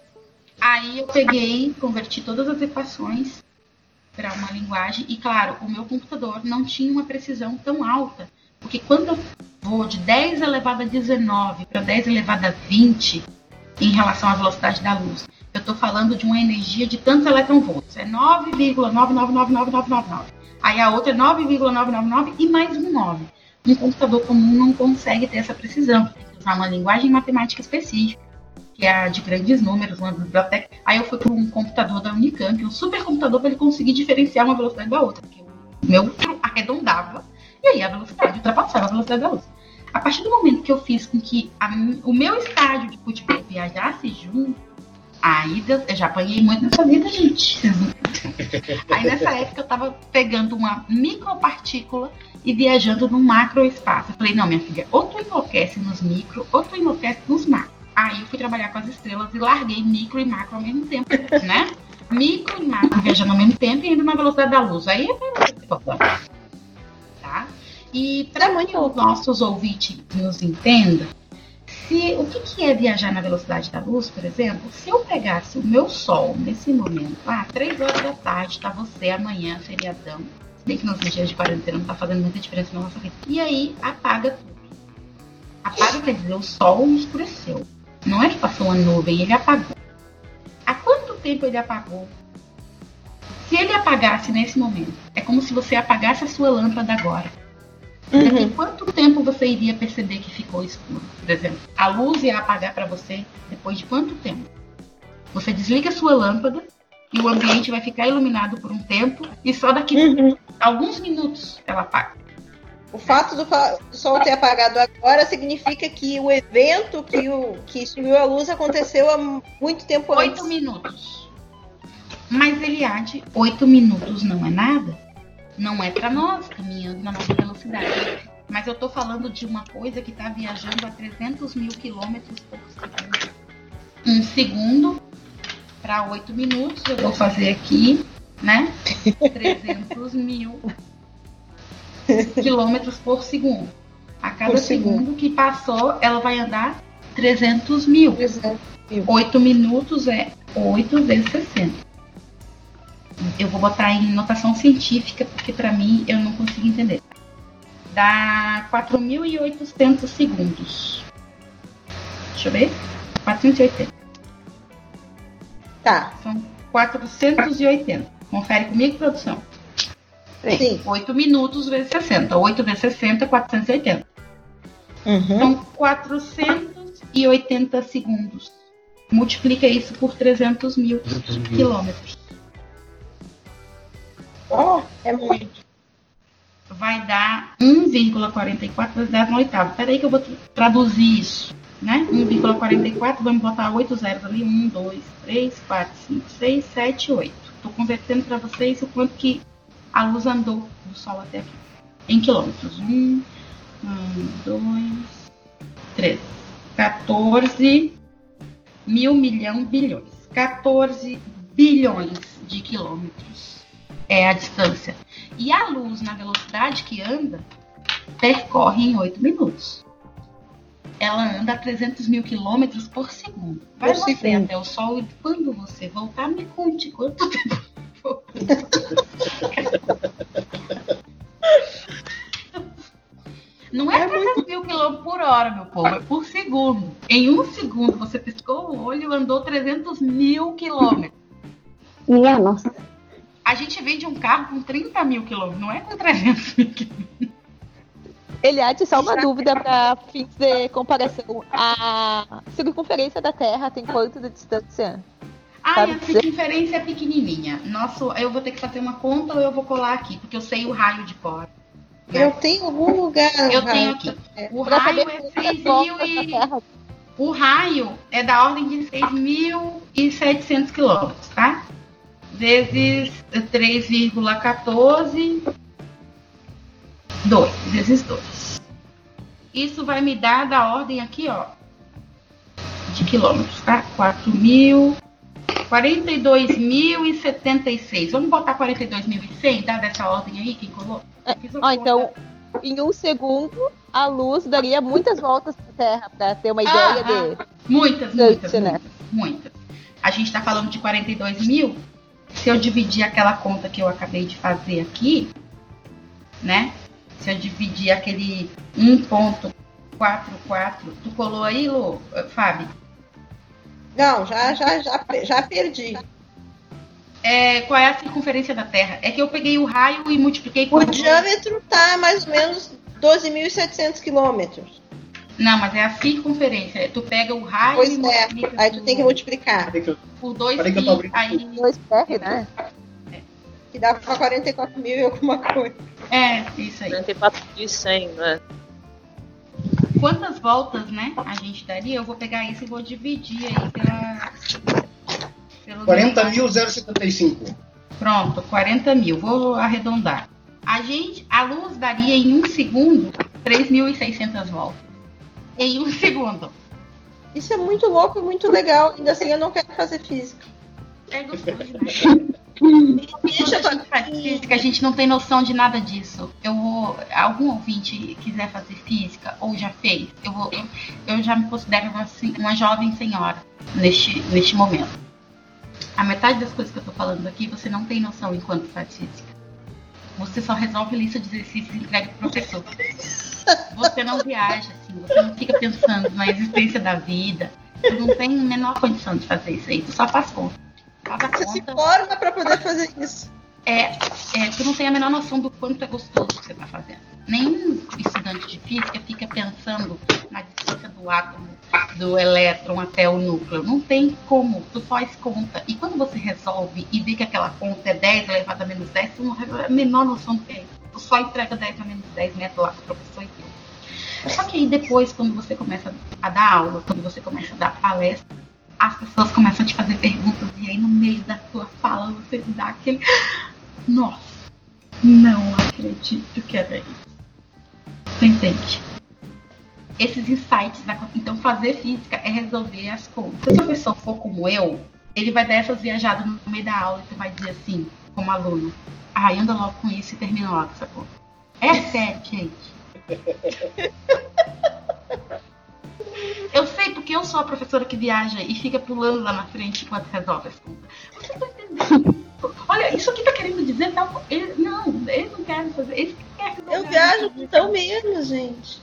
Aí eu peguei, converti todas as equações para uma linguagem e, claro, o meu computador não tinha uma precisão tão alta, porque quando eu vou de 10 elevado a 19 para 10 elevado a 20 em relação à velocidade da luz, eu estou falando de uma energia de tantos eletronvolts. É 9,999999. Aí a outra é 9,999 e mais um 9. Um computador comum não consegue ter essa precisão. Usar uma linguagem matemática específica que é a de grandes números, uma biblioteca. Aí eu fui para um computador da Unicamp, um supercomputador para ele conseguir diferenciar uma velocidade da outra, porque o meu arredondava e aí a velocidade ultrapassava a velocidade da luz. A partir do momento que eu fiz com que a, o meu estágio de futebol viajasse junto, aí eu já apanhei muito nessa vida, gente. aí nessa época eu tava pegando uma micropartícula e viajando num macroespaço. Eu falei, não, minha filha, ou tu enlouquece nos micro, ou tu enlouquece nos macro. Aí eu fui trabalhar com as estrelas e larguei micro e macro ao mesmo tempo, né? Micro e macro viajando ao mesmo tempo e indo na velocidade da luz. Aí é tá? E para que os nossos ouvintes nos entendam, se, o que, que, é viajar na velocidade da luz, por exemplo? Se eu pegasse o meu sol nesse momento, ah, três horas da tarde, tá você amanhã, feriadão, bem que nos dias de quarentena não tá fazendo muita diferença na nossa vida. E aí apaga tudo. Apaga quer dizer, o sol escureceu. Não é que passou uma nuvem, ele apagou. Há quanto tempo ele apagou? Se ele apagasse nesse momento, é como se você apagasse a sua lâmpada agora. Uhum. Daqui quanto tempo você iria perceber que ficou escuro? Por exemplo, a luz ia apagar para você depois de quanto tempo? Você desliga a sua lâmpada e o ambiente vai ficar iluminado por um tempo e só daqui uhum. alguns minutos ela apaga. O fato do sol ter apagado agora significa que o evento que, o, que sumiu a luz aconteceu há muito tempo oito antes. Oito minutos. Mas, Eliade, oito minutos não é nada? Não é para nós, caminhando na nossa velocidade. Mas eu tô falando de uma coisa que está viajando a 300 mil quilômetros por segundo. Um segundo para oito minutos, eu vou fazer aqui, né? 300 mil quilômetros por segundo. A cada por segundo. segundo que passou, ela vai andar 300 mil. 300 mil. 8 minutos é 8 vezes 60. Eu vou botar em notação científica, porque para mim eu não consigo entender. Dá 4.800 segundos. Deixa eu ver. 480. Tá. São 480. Confere comigo, produção. Sim. 8 minutos vezes 60. 8 vezes 60, 480. Uhum. São 480 segundos. Multiplica isso por 300 mil quilômetros. Oh, é muito. Vai dar 1,44 vezes 10 no oitavo. Peraí que eu vou traduzir isso. Né? 1,44, vamos botar 8 zeros ali. 1, 2, 3, 4, 5, 6, 7, 8. Estou convertendo para vocês o quanto que a luz andou do Sol até aqui. Em quilômetros. Um, um, dois, três. 14 mil milhão bilhões. 14 bilhões de quilômetros é a distância. E a luz, na velocidade que anda, percorre em 8 minutos. Ela anda a 300 mil quilômetros por segundo. Vai por você segundo. até o Sol e quando você voltar, me conte quanto tempo não é, é 300 muito... mil quilômetros por hora, meu povo, é por segundo. Em um segundo, você piscou o olho e andou 300 mil quilômetros. Minha nossa. A gente vende um carro com 30 mil quilômetros, não é com 300 mil quilômetros. Eliade, só uma dúvida para fins de comparação. A circunferência da Terra tem quanto de distância? Ah, a circunferência é pequenininha. Nosso, eu vou ter que fazer uma conta ou eu vou colar aqui, porque eu sei o raio de cor. Né? Eu tenho algum lugar. Eu tenho aqui. É. O raio é 6 mil e... O raio é da ordem de 6.700 quilômetros, tá? Vezes 3,14... 2, vezes 2. Isso vai me dar da ordem aqui, ó, de quilômetros, tá? 4 mil... 42.076. Vamos botar 42.100, tá? Dessa ordem aí, quem colocou? É, ah, então, em um segundo, a luz daria muitas voltas pra Terra, pra ter uma Ah, ideia ah. de. Muitas, Gente, muitas, né? muitas, muitas. A gente está falando de 42 mil. Se eu dividir aquela conta que eu acabei de fazer aqui, né? Se eu dividir aquele 1.44, tu colou aí, Lu, Fábio? Não, já, já, já, já perdi. É, qual é a circunferência da Terra? É que eu peguei o raio e multipliquei com O diâmetro tá mais ou menos 12.700 quilômetros. Não, mas é a circunferência. Tu pega o raio Pois e é, aí tu tem que multiplicar. Que por dois Peraí que eu tô pi, abrindo aí Dois PR, né? Que dá pra 44 mil e alguma coisa. É isso aí. 44.100, né? Quantas voltas, né, a gente daria? Eu vou pegar isso e vou dividir aí pela. pelo 40.075. Pronto, 40 mil. Vou arredondar. A gente, a luz daria em um segundo 3.600 voltas. Em um segundo. Isso é muito louco e muito legal. Ainda assim, eu não quero fazer física. É né? Deixa física, a gente não tem noção de nada disso. Eu vou, algum ouvinte quiser fazer física ou já fez, eu vou, eu, eu já me considero uma, uma jovem senhora neste, neste momento. A metade das coisas que eu tô falando aqui você não tem noção enquanto faz física. Você só resolve lista de exercícios e entrega pro professor. Você não viaja, assim, você não fica pensando na existência da vida. Tu não tem a menor condição de fazer isso aí, tu só faz conta. Você se conta. forma pra poder fazer isso. É, é, tu não tem a menor noção do quanto é gostoso que você está fazendo. Nenhum estudante de física fica pensando na distância do átomo, do elétron até o núcleo. Não tem como, tu faz conta. E quando você resolve e vê que aquela conta é 10 elevado a menos 10, tu não tem a menor noção do que é isso. Tu só entrega 10 a menos 10 metros lá pro professor e deu. Só que aí depois, quando você começa a dar aula, quando você começa a dar palestra, as pessoas começam a te fazer perguntas e aí no meio da tua fala você dá aquele. Nossa, não acredito que era isso. Você entende? Esses insights, da... então fazer física é resolver as contas. Se o professor for como eu, ele vai dar essas viajadas no meio da aula e tu vai dizer assim, como aluno, ah, anda logo com isso e termina logo essa conta. É sério, gente. Eu sei porque eu sou a professora que viaja e fica pulando lá na frente enquanto resolve as contas. Você tá entendendo? Olha, isso aqui tá querendo dizer tal. Ele, não, eles não querem fazer. Eles querem Eu viajo com tão menos, gente.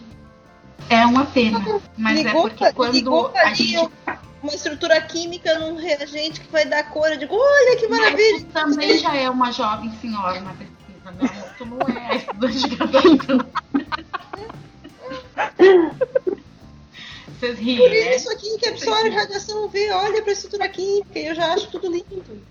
É uma pena. Mas é ligou porque pra- quando a gente. uma estrutura química num reagente que vai dar cor. Eu digo, olha que maravilha. Mas também já é uma jovem senhora na pesquisa, meu amor. Tu não é estudante de graduação. Vocês riem, Por né? isso aqui que absorve radiação UV, olha pra estrutura química, eu já acho tudo lindo.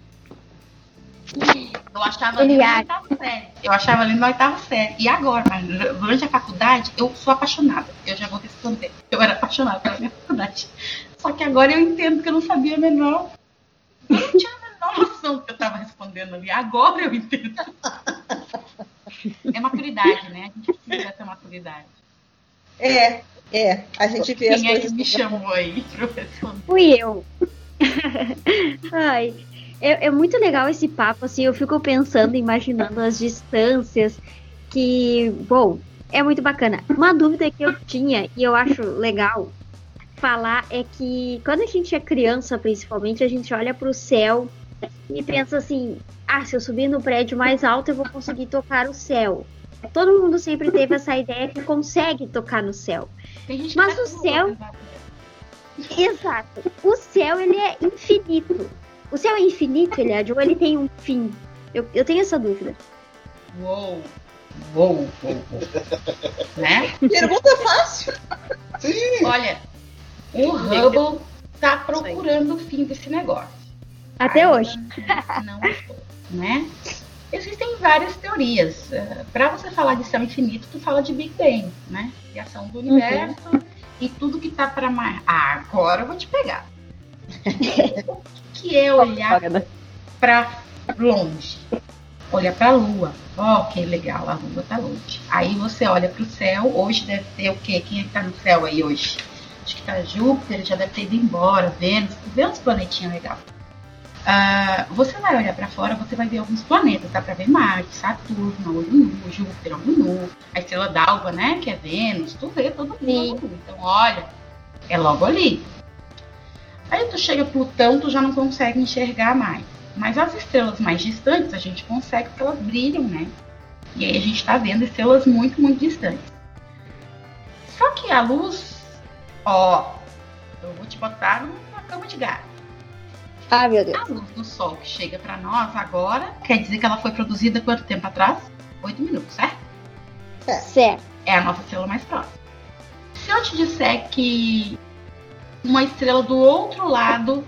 Eu achava ali Ele na oitava série. Eu achava ali na oitava série. E agora, mas durante a faculdade, eu sou apaixonada. Eu já vou responder. Eu era apaixonada pela minha faculdade. Só que agora eu entendo que eu não sabia a menor. Eu não tinha a menor noção do que eu estava respondendo ali. Agora eu entendo. É maturidade, né? A gente precisa dessa maturidade. É, é. A gente vê as Quem é que coisas. me chamou aí responder? Fui eu. Ai, é, é muito legal esse papo, assim, eu fico pensando, imaginando as distâncias que, bom, é muito bacana. Uma dúvida que eu tinha e eu acho legal falar é que quando a gente é criança, principalmente, a gente olha para o céu e pensa assim: ah, se eu subir no prédio mais alto, eu vou conseguir tocar o céu. Todo mundo sempre teve essa ideia que consegue tocar no céu. Tem gente que Mas vai o céu- exato. Exato. O céu, ele é infinito. O céu é infinito, Eliade, ou ele tem um fim? Eu, eu tenho essa dúvida. Uou, uou, uou, uou. né? Pergunta fácil. Sim, Olha, o Hubble tá procurando o fim desse negócio. Até Ainda hoje. Não estou, né? Existem várias teorias. Para você falar de céu infinito, tu fala de Big Bang, né? Criação do universo e tudo que tá para mais. Ah, agora eu vou te pegar. o que é olhar para longe? Olha para a Lua. Ó, que legal, a Lua tá longe. Aí você olha para o céu. Hoje deve ter o quê? Quem é que tá no céu aí hoje? Acho que tá Júpiter, já deve ter ido embora. Vênus, Vênus planetinha legal. Ah, você vai olhar para fora, você vai ver alguns planetas. Dá para ver Marte, Saturno, olho nu, Júpiter, olho nu, a estrela d'alva, né, que é Vênus, tu vê todo mundo. Então, olha, é logo ali. Aí tu chega a Plutão, tu já não consegue enxergar mais. Mas as estrelas mais distantes a gente consegue porque elas brilham, né? E aí a gente está vendo estrelas muito, muito distantes. Só que a luz, ó, eu vou te botar numa cama de gato. Ah, meu Deus. A luz do Sol que chega para nós agora, quer dizer que ela foi produzida quanto tempo atrás? Oito minutos, certo? Certo. É a nossa estrela mais próxima. Se eu te disser que uma estrela do outro lado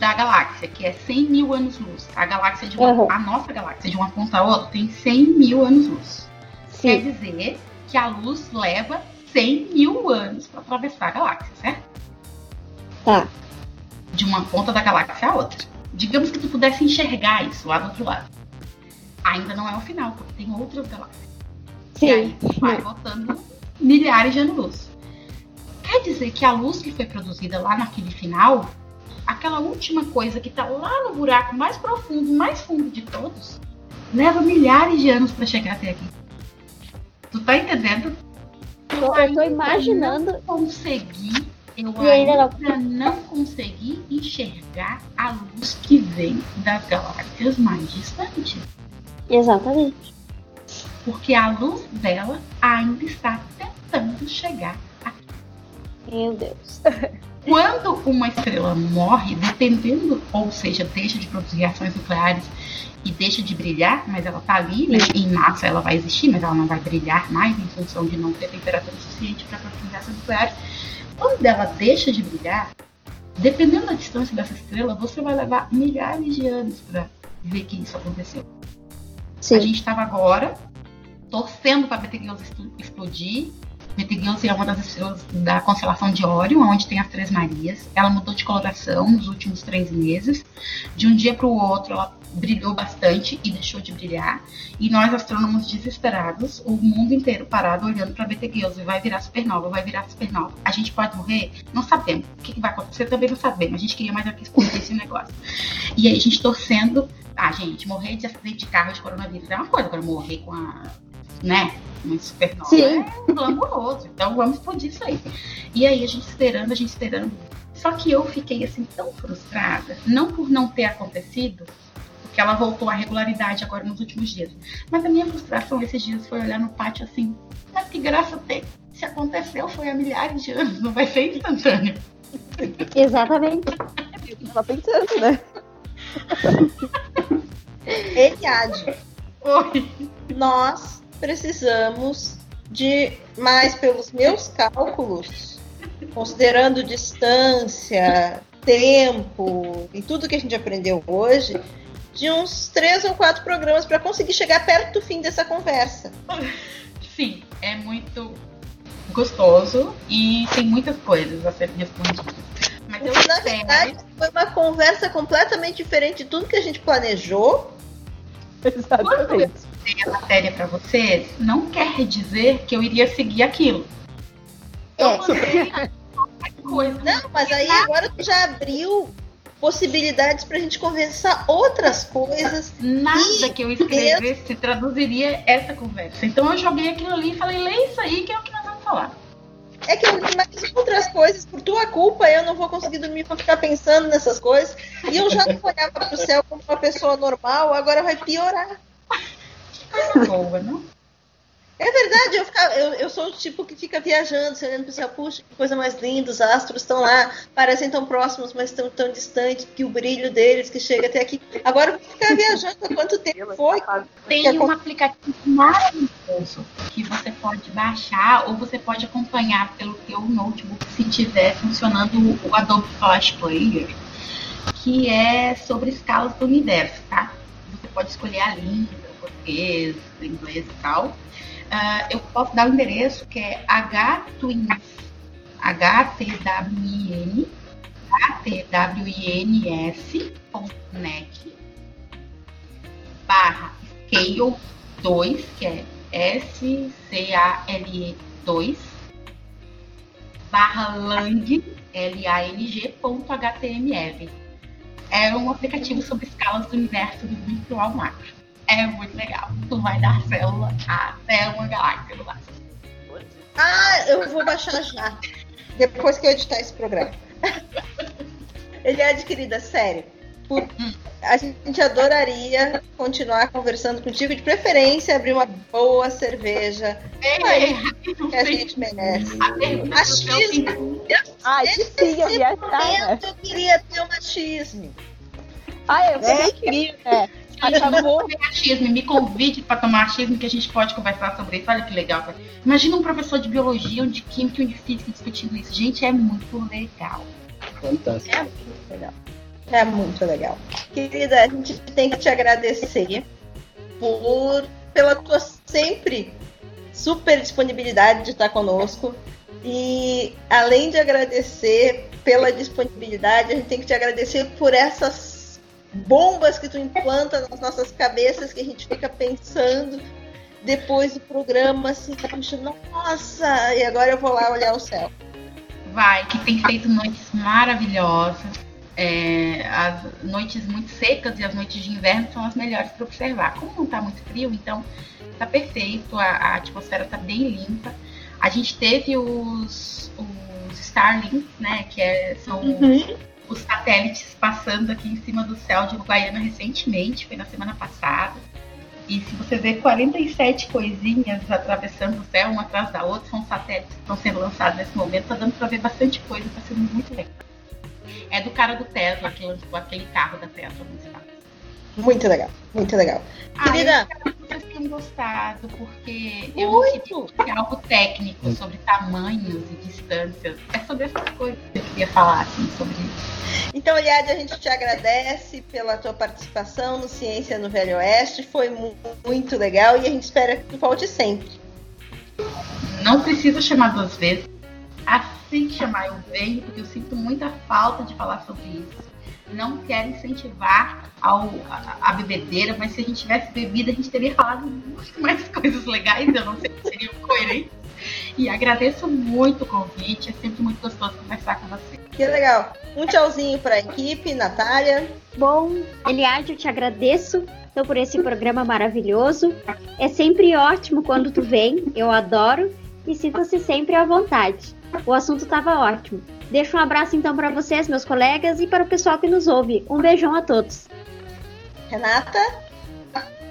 da galáxia, que é 100 mil anos-luz, a galáxia de uma, Uhum. a nossa galáxia de uma ponta a outra tem 100 mil anos-luz. Quer Sim. dizer que a luz leva 100 mil anos para atravessar a galáxia, certo? Tá. De uma ponta da galáxia a outra. Digamos que tu pudesse enxergar isso lá do outro lado. Ainda não é o final, porque tem outras galáxias. E Sim. aí vai botando milhares de anos-luz. Quer dizer que a luz que foi produzida lá naquele final, aquela última coisa que tá lá no buraco mais profundo, mais fundo de todos, leva milhares de anos para chegar até aqui. Tu tá entendendo? Eu tô imaginando. Não consegui, eu E ainda não- ainda não consegui enxergar a luz que vem das galáxias mais distantes. Exatamente. Porque a luz dela ainda está tentando chegar Meu Deus. Quando uma estrela morre, dependendo, ou seja, deixa de produzir reações nucleares e deixa de brilhar, mas ela está ali, né, em massa ela vai existir, mas ela não vai brilhar mais em função de não ter temperatura suficiente para produzir reações nucleares. Quando ela deixa de brilhar, dependendo da distância dessa estrela, você vai levar milhares de anos para ver que isso aconteceu. A Sim. gente estava agora torcendo para Betelgeuse expl- explodir. Betelgeuse é uma das estrelas da constelação de Órion, onde tem as Três Marias. Ela mudou de coloração nos últimos três meses. De um dia para o outro, ela brilhou bastante e deixou de brilhar. E nós, astrônomos desesperados, o mundo inteiro parado olhando para Betelgeuse. Vai virar supernova, vai virar supernova. A gente pode morrer? Não sabemos. O que, que vai acontecer? Também não sabemos. A gente queria mais explodir esse negócio. E aí a gente torcendo. Ah, gente, morrer de acidente de carro de coronavírus é uma coisa. Agora morrer com a. né? Uma supernova Sim. é glamouroso. Então vamos explodir isso aí. E aí a gente esperando, a gente esperando. Só que eu fiquei assim tão frustrada, não por não ter acontecido, porque ela voltou à regularidade agora nos últimos dias. Mas a minha frustração esses dias foi olhar no pátio assim, mas que graça tem. Se aconteceu foi há milhares de anos, não vai ser instantâneo. Exatamente. Eu tava pensando, né? Eliade, Oi. nós precisamos de, mais pelos meus cálculos, considerando distância, tempo e tudo que a gente aprendeu hoje, de uns três ou quatro programas para conseguir chegar perto do fim dessa conversa. Sim, é muito gostoso e tem muitas coisas a serem respondidas. Mas eu Na espero. verdade, foi uma conversa completamente diferente de tudo que a gente planejou. Exatamente. A matéria para vocês, não quer dizer que eu iria seguir aquilo. Eu É. mandei qualquer coisa. Não, mas aí agora tu já abriu possibilidades pra gente conversar outras coisas. Nada que eu escrevesse traduziria essa conversa. Então eu joguei aquilo ali e falei, lê isso aí que é o que nós vamos falar. É que mais outras coisas, por tua culpa, eu não vou conseguir dormir pra ficar pensando nessas coisas. E eu já não olhava pro céu como uma pessoa normal, agora vai piorar. Coisa boa, não? É verdade, eu, fica- eu, eu sou o tipo que fica viajando, você olhando pro céu, puxa, que coisa mais linda, os astros estão lá, parecem tão próximos, mas estão tão distantes, que o brilho deles que chega até aqui. Agora eu vou ficar viajando há quanto tempo foi. Tem um aplicativo maravilhoso que você pode baixar ou você pode acompanhar pelo teu notebook se tiver funcionando o Adobe Flash Player, que é sobre escalas do universo, tá? Você pode escolher a língua, português, inglês e tal. Ah, eu posso dar o endereço que é htwins, H-T-W-I-N, H-T-W-I-N-S.net barra scale 2, que é S-C-A-L-E 2, barra lang, L-A-N-G, ponto HTML. É um aplicativo sobre escalas do universo do ao macro. É muito legal. Tu vai dar célula até uma galáxia do lado. Ah, eu vou baixar já. Depois que eu editar esse programa. Ele é adquirida, sério. Por- A gente adoraria continuar conversando contigo, de preferência abrir uma boa cerveja Ei, que a gente merece. A pergunta do Achismo. Celso Ai, que sim, eu ia achar, né? Eu queria ter um machismo. Ai, eu também queria, né? Acabou. achismo, me convide para tomar achismo que a gente pode conversar sobre isso. Olha que legal. cara. Imagina um professor de biologia, um de química e um de física discutindo isso. Gente, é muito legal. Fantástico. É muito legal. É muito legal. Querida, a gente tem que te agradecer por pela tua sempre super disponibilidade de estar conosco. E além de agradecer pela disponibilidade, a gente tem que te agradecer por essas bombas que tu implanta nas nossas cabeças que a gente fica pensando depois do programa assim, puxa, nossa, e agora eu vou lá olhar o céu. Vai, que tem feito noites maravilhosas. É, as noites muito secas e as noites de inverno são as melhores para observar. Como não está muito frio, então tá perfeito, a, a atmosfera tá bem limpa. A gente teve os, os Starlinks, né? Que é- são os satélites passando aqui em cima do céu de Uruguaiana recentemente, foi na semana passada. E se você ver 47 coisinhas atravessando o céu, uma atrás da outra, são satélites que estão sendo lançados nesse momento, tá dando para ver bastante coisa, tá sendo muito legal. É do cara do Tesla, que lançou aquele carro da Tesla no espaço. Muito legal, muito legal. Ah, Querida, eu tenham gostado, porque eu não queria algo técnico sobre tamanhos e distâncias. É sobre essas coisas que eu queria falar, assim, sobre Então, Eliade, a gente te agradece pela tua participação no Ciência no Velho Oeste. Foi mu- muito legal e a gente espera que tu volte sempre. não precisa chamar duas vezes. Assim que chamar eu venho, porque eu sinto muita falta de falar sobre isso. Não quero incentivar ao, a, a bebedeira, mas se a gente tivesse bebido, a gente teria falado muito mais coisas legais. Eu não sei se seria coerente. E agradeço muito o convite. É sempre muito gostoso conversar com você. Que legal. Um tchauzinho para a equipe, Natália. Bom, Eliade, eu te agradeço então, por esse programa maravilhoso. É sempre ótimo quando tu vem, eu adoro e sinta-se sempre à vontade. O assunto estava ótimo. Deixo um abraço então para vocês, meus colegas, e para o pessoal que nos ouve. Um beijão a todos. Renata.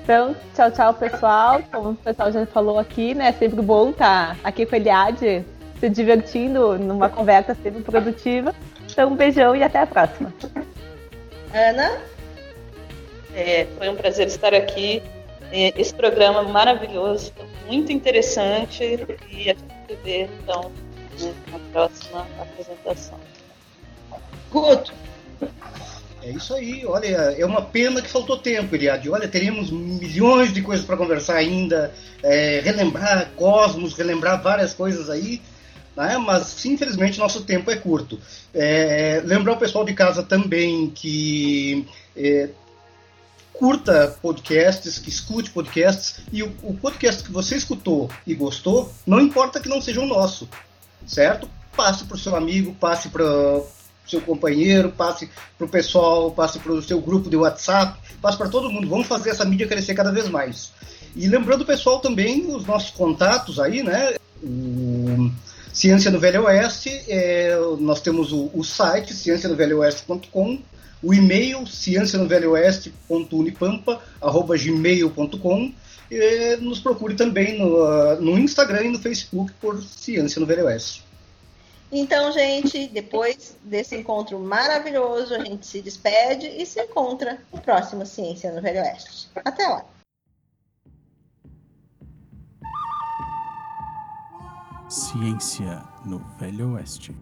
Então, tchau, tchau, pessoal. Como o pessoal já falou aqui, né? É sempre bom estar aqui com a Eliade, se divertindo numa conversa sempre produtiva. Então, um beijão e até a próxima. Ana. É, foi um prazer estar aqui. É, Esse programa maravilhoso, muito interessante e a gente se vê então né, na próxima apresentação. Guto. É isso aí, olha, é uma pena que faltou tempo, Eliade. Olha, teríamos milhões de coisas para conversar ainda, é, relembrar Cosmos, relembrar várias coisas aí, né? mas infelizmente nosso tempo é curto. É, lembrar o pessoal de casa também que é, curta podcasts, que escute podcasts, e o, o podcast que você escutou e gostou, não importa que não seja o nosso, certo? Passe para o seu amigo, passe para seu companheiro, passe para o pessoal, passe para o seu grupo de WhatsApp, passe para todo mundo. Vamos fazer essa mídia crescer cada vez mais. E lembrando pessoal também os nossos contatos aí, né? O Ciência no Velho Oeste, é, nós temos o, o site ciencianovelhooeste.com, o e-mail ciencianovelhooeste.unipampa@gmail.com e nos procure também no, no Instagram e no Facebook por Ciência no Velho Oeste. Então, gente, depois desse encontro maravilhoso, a gente se despede e se encontra no próximo Ciência no Velho Oeste. Até lá. Ciência no Velho Oeste.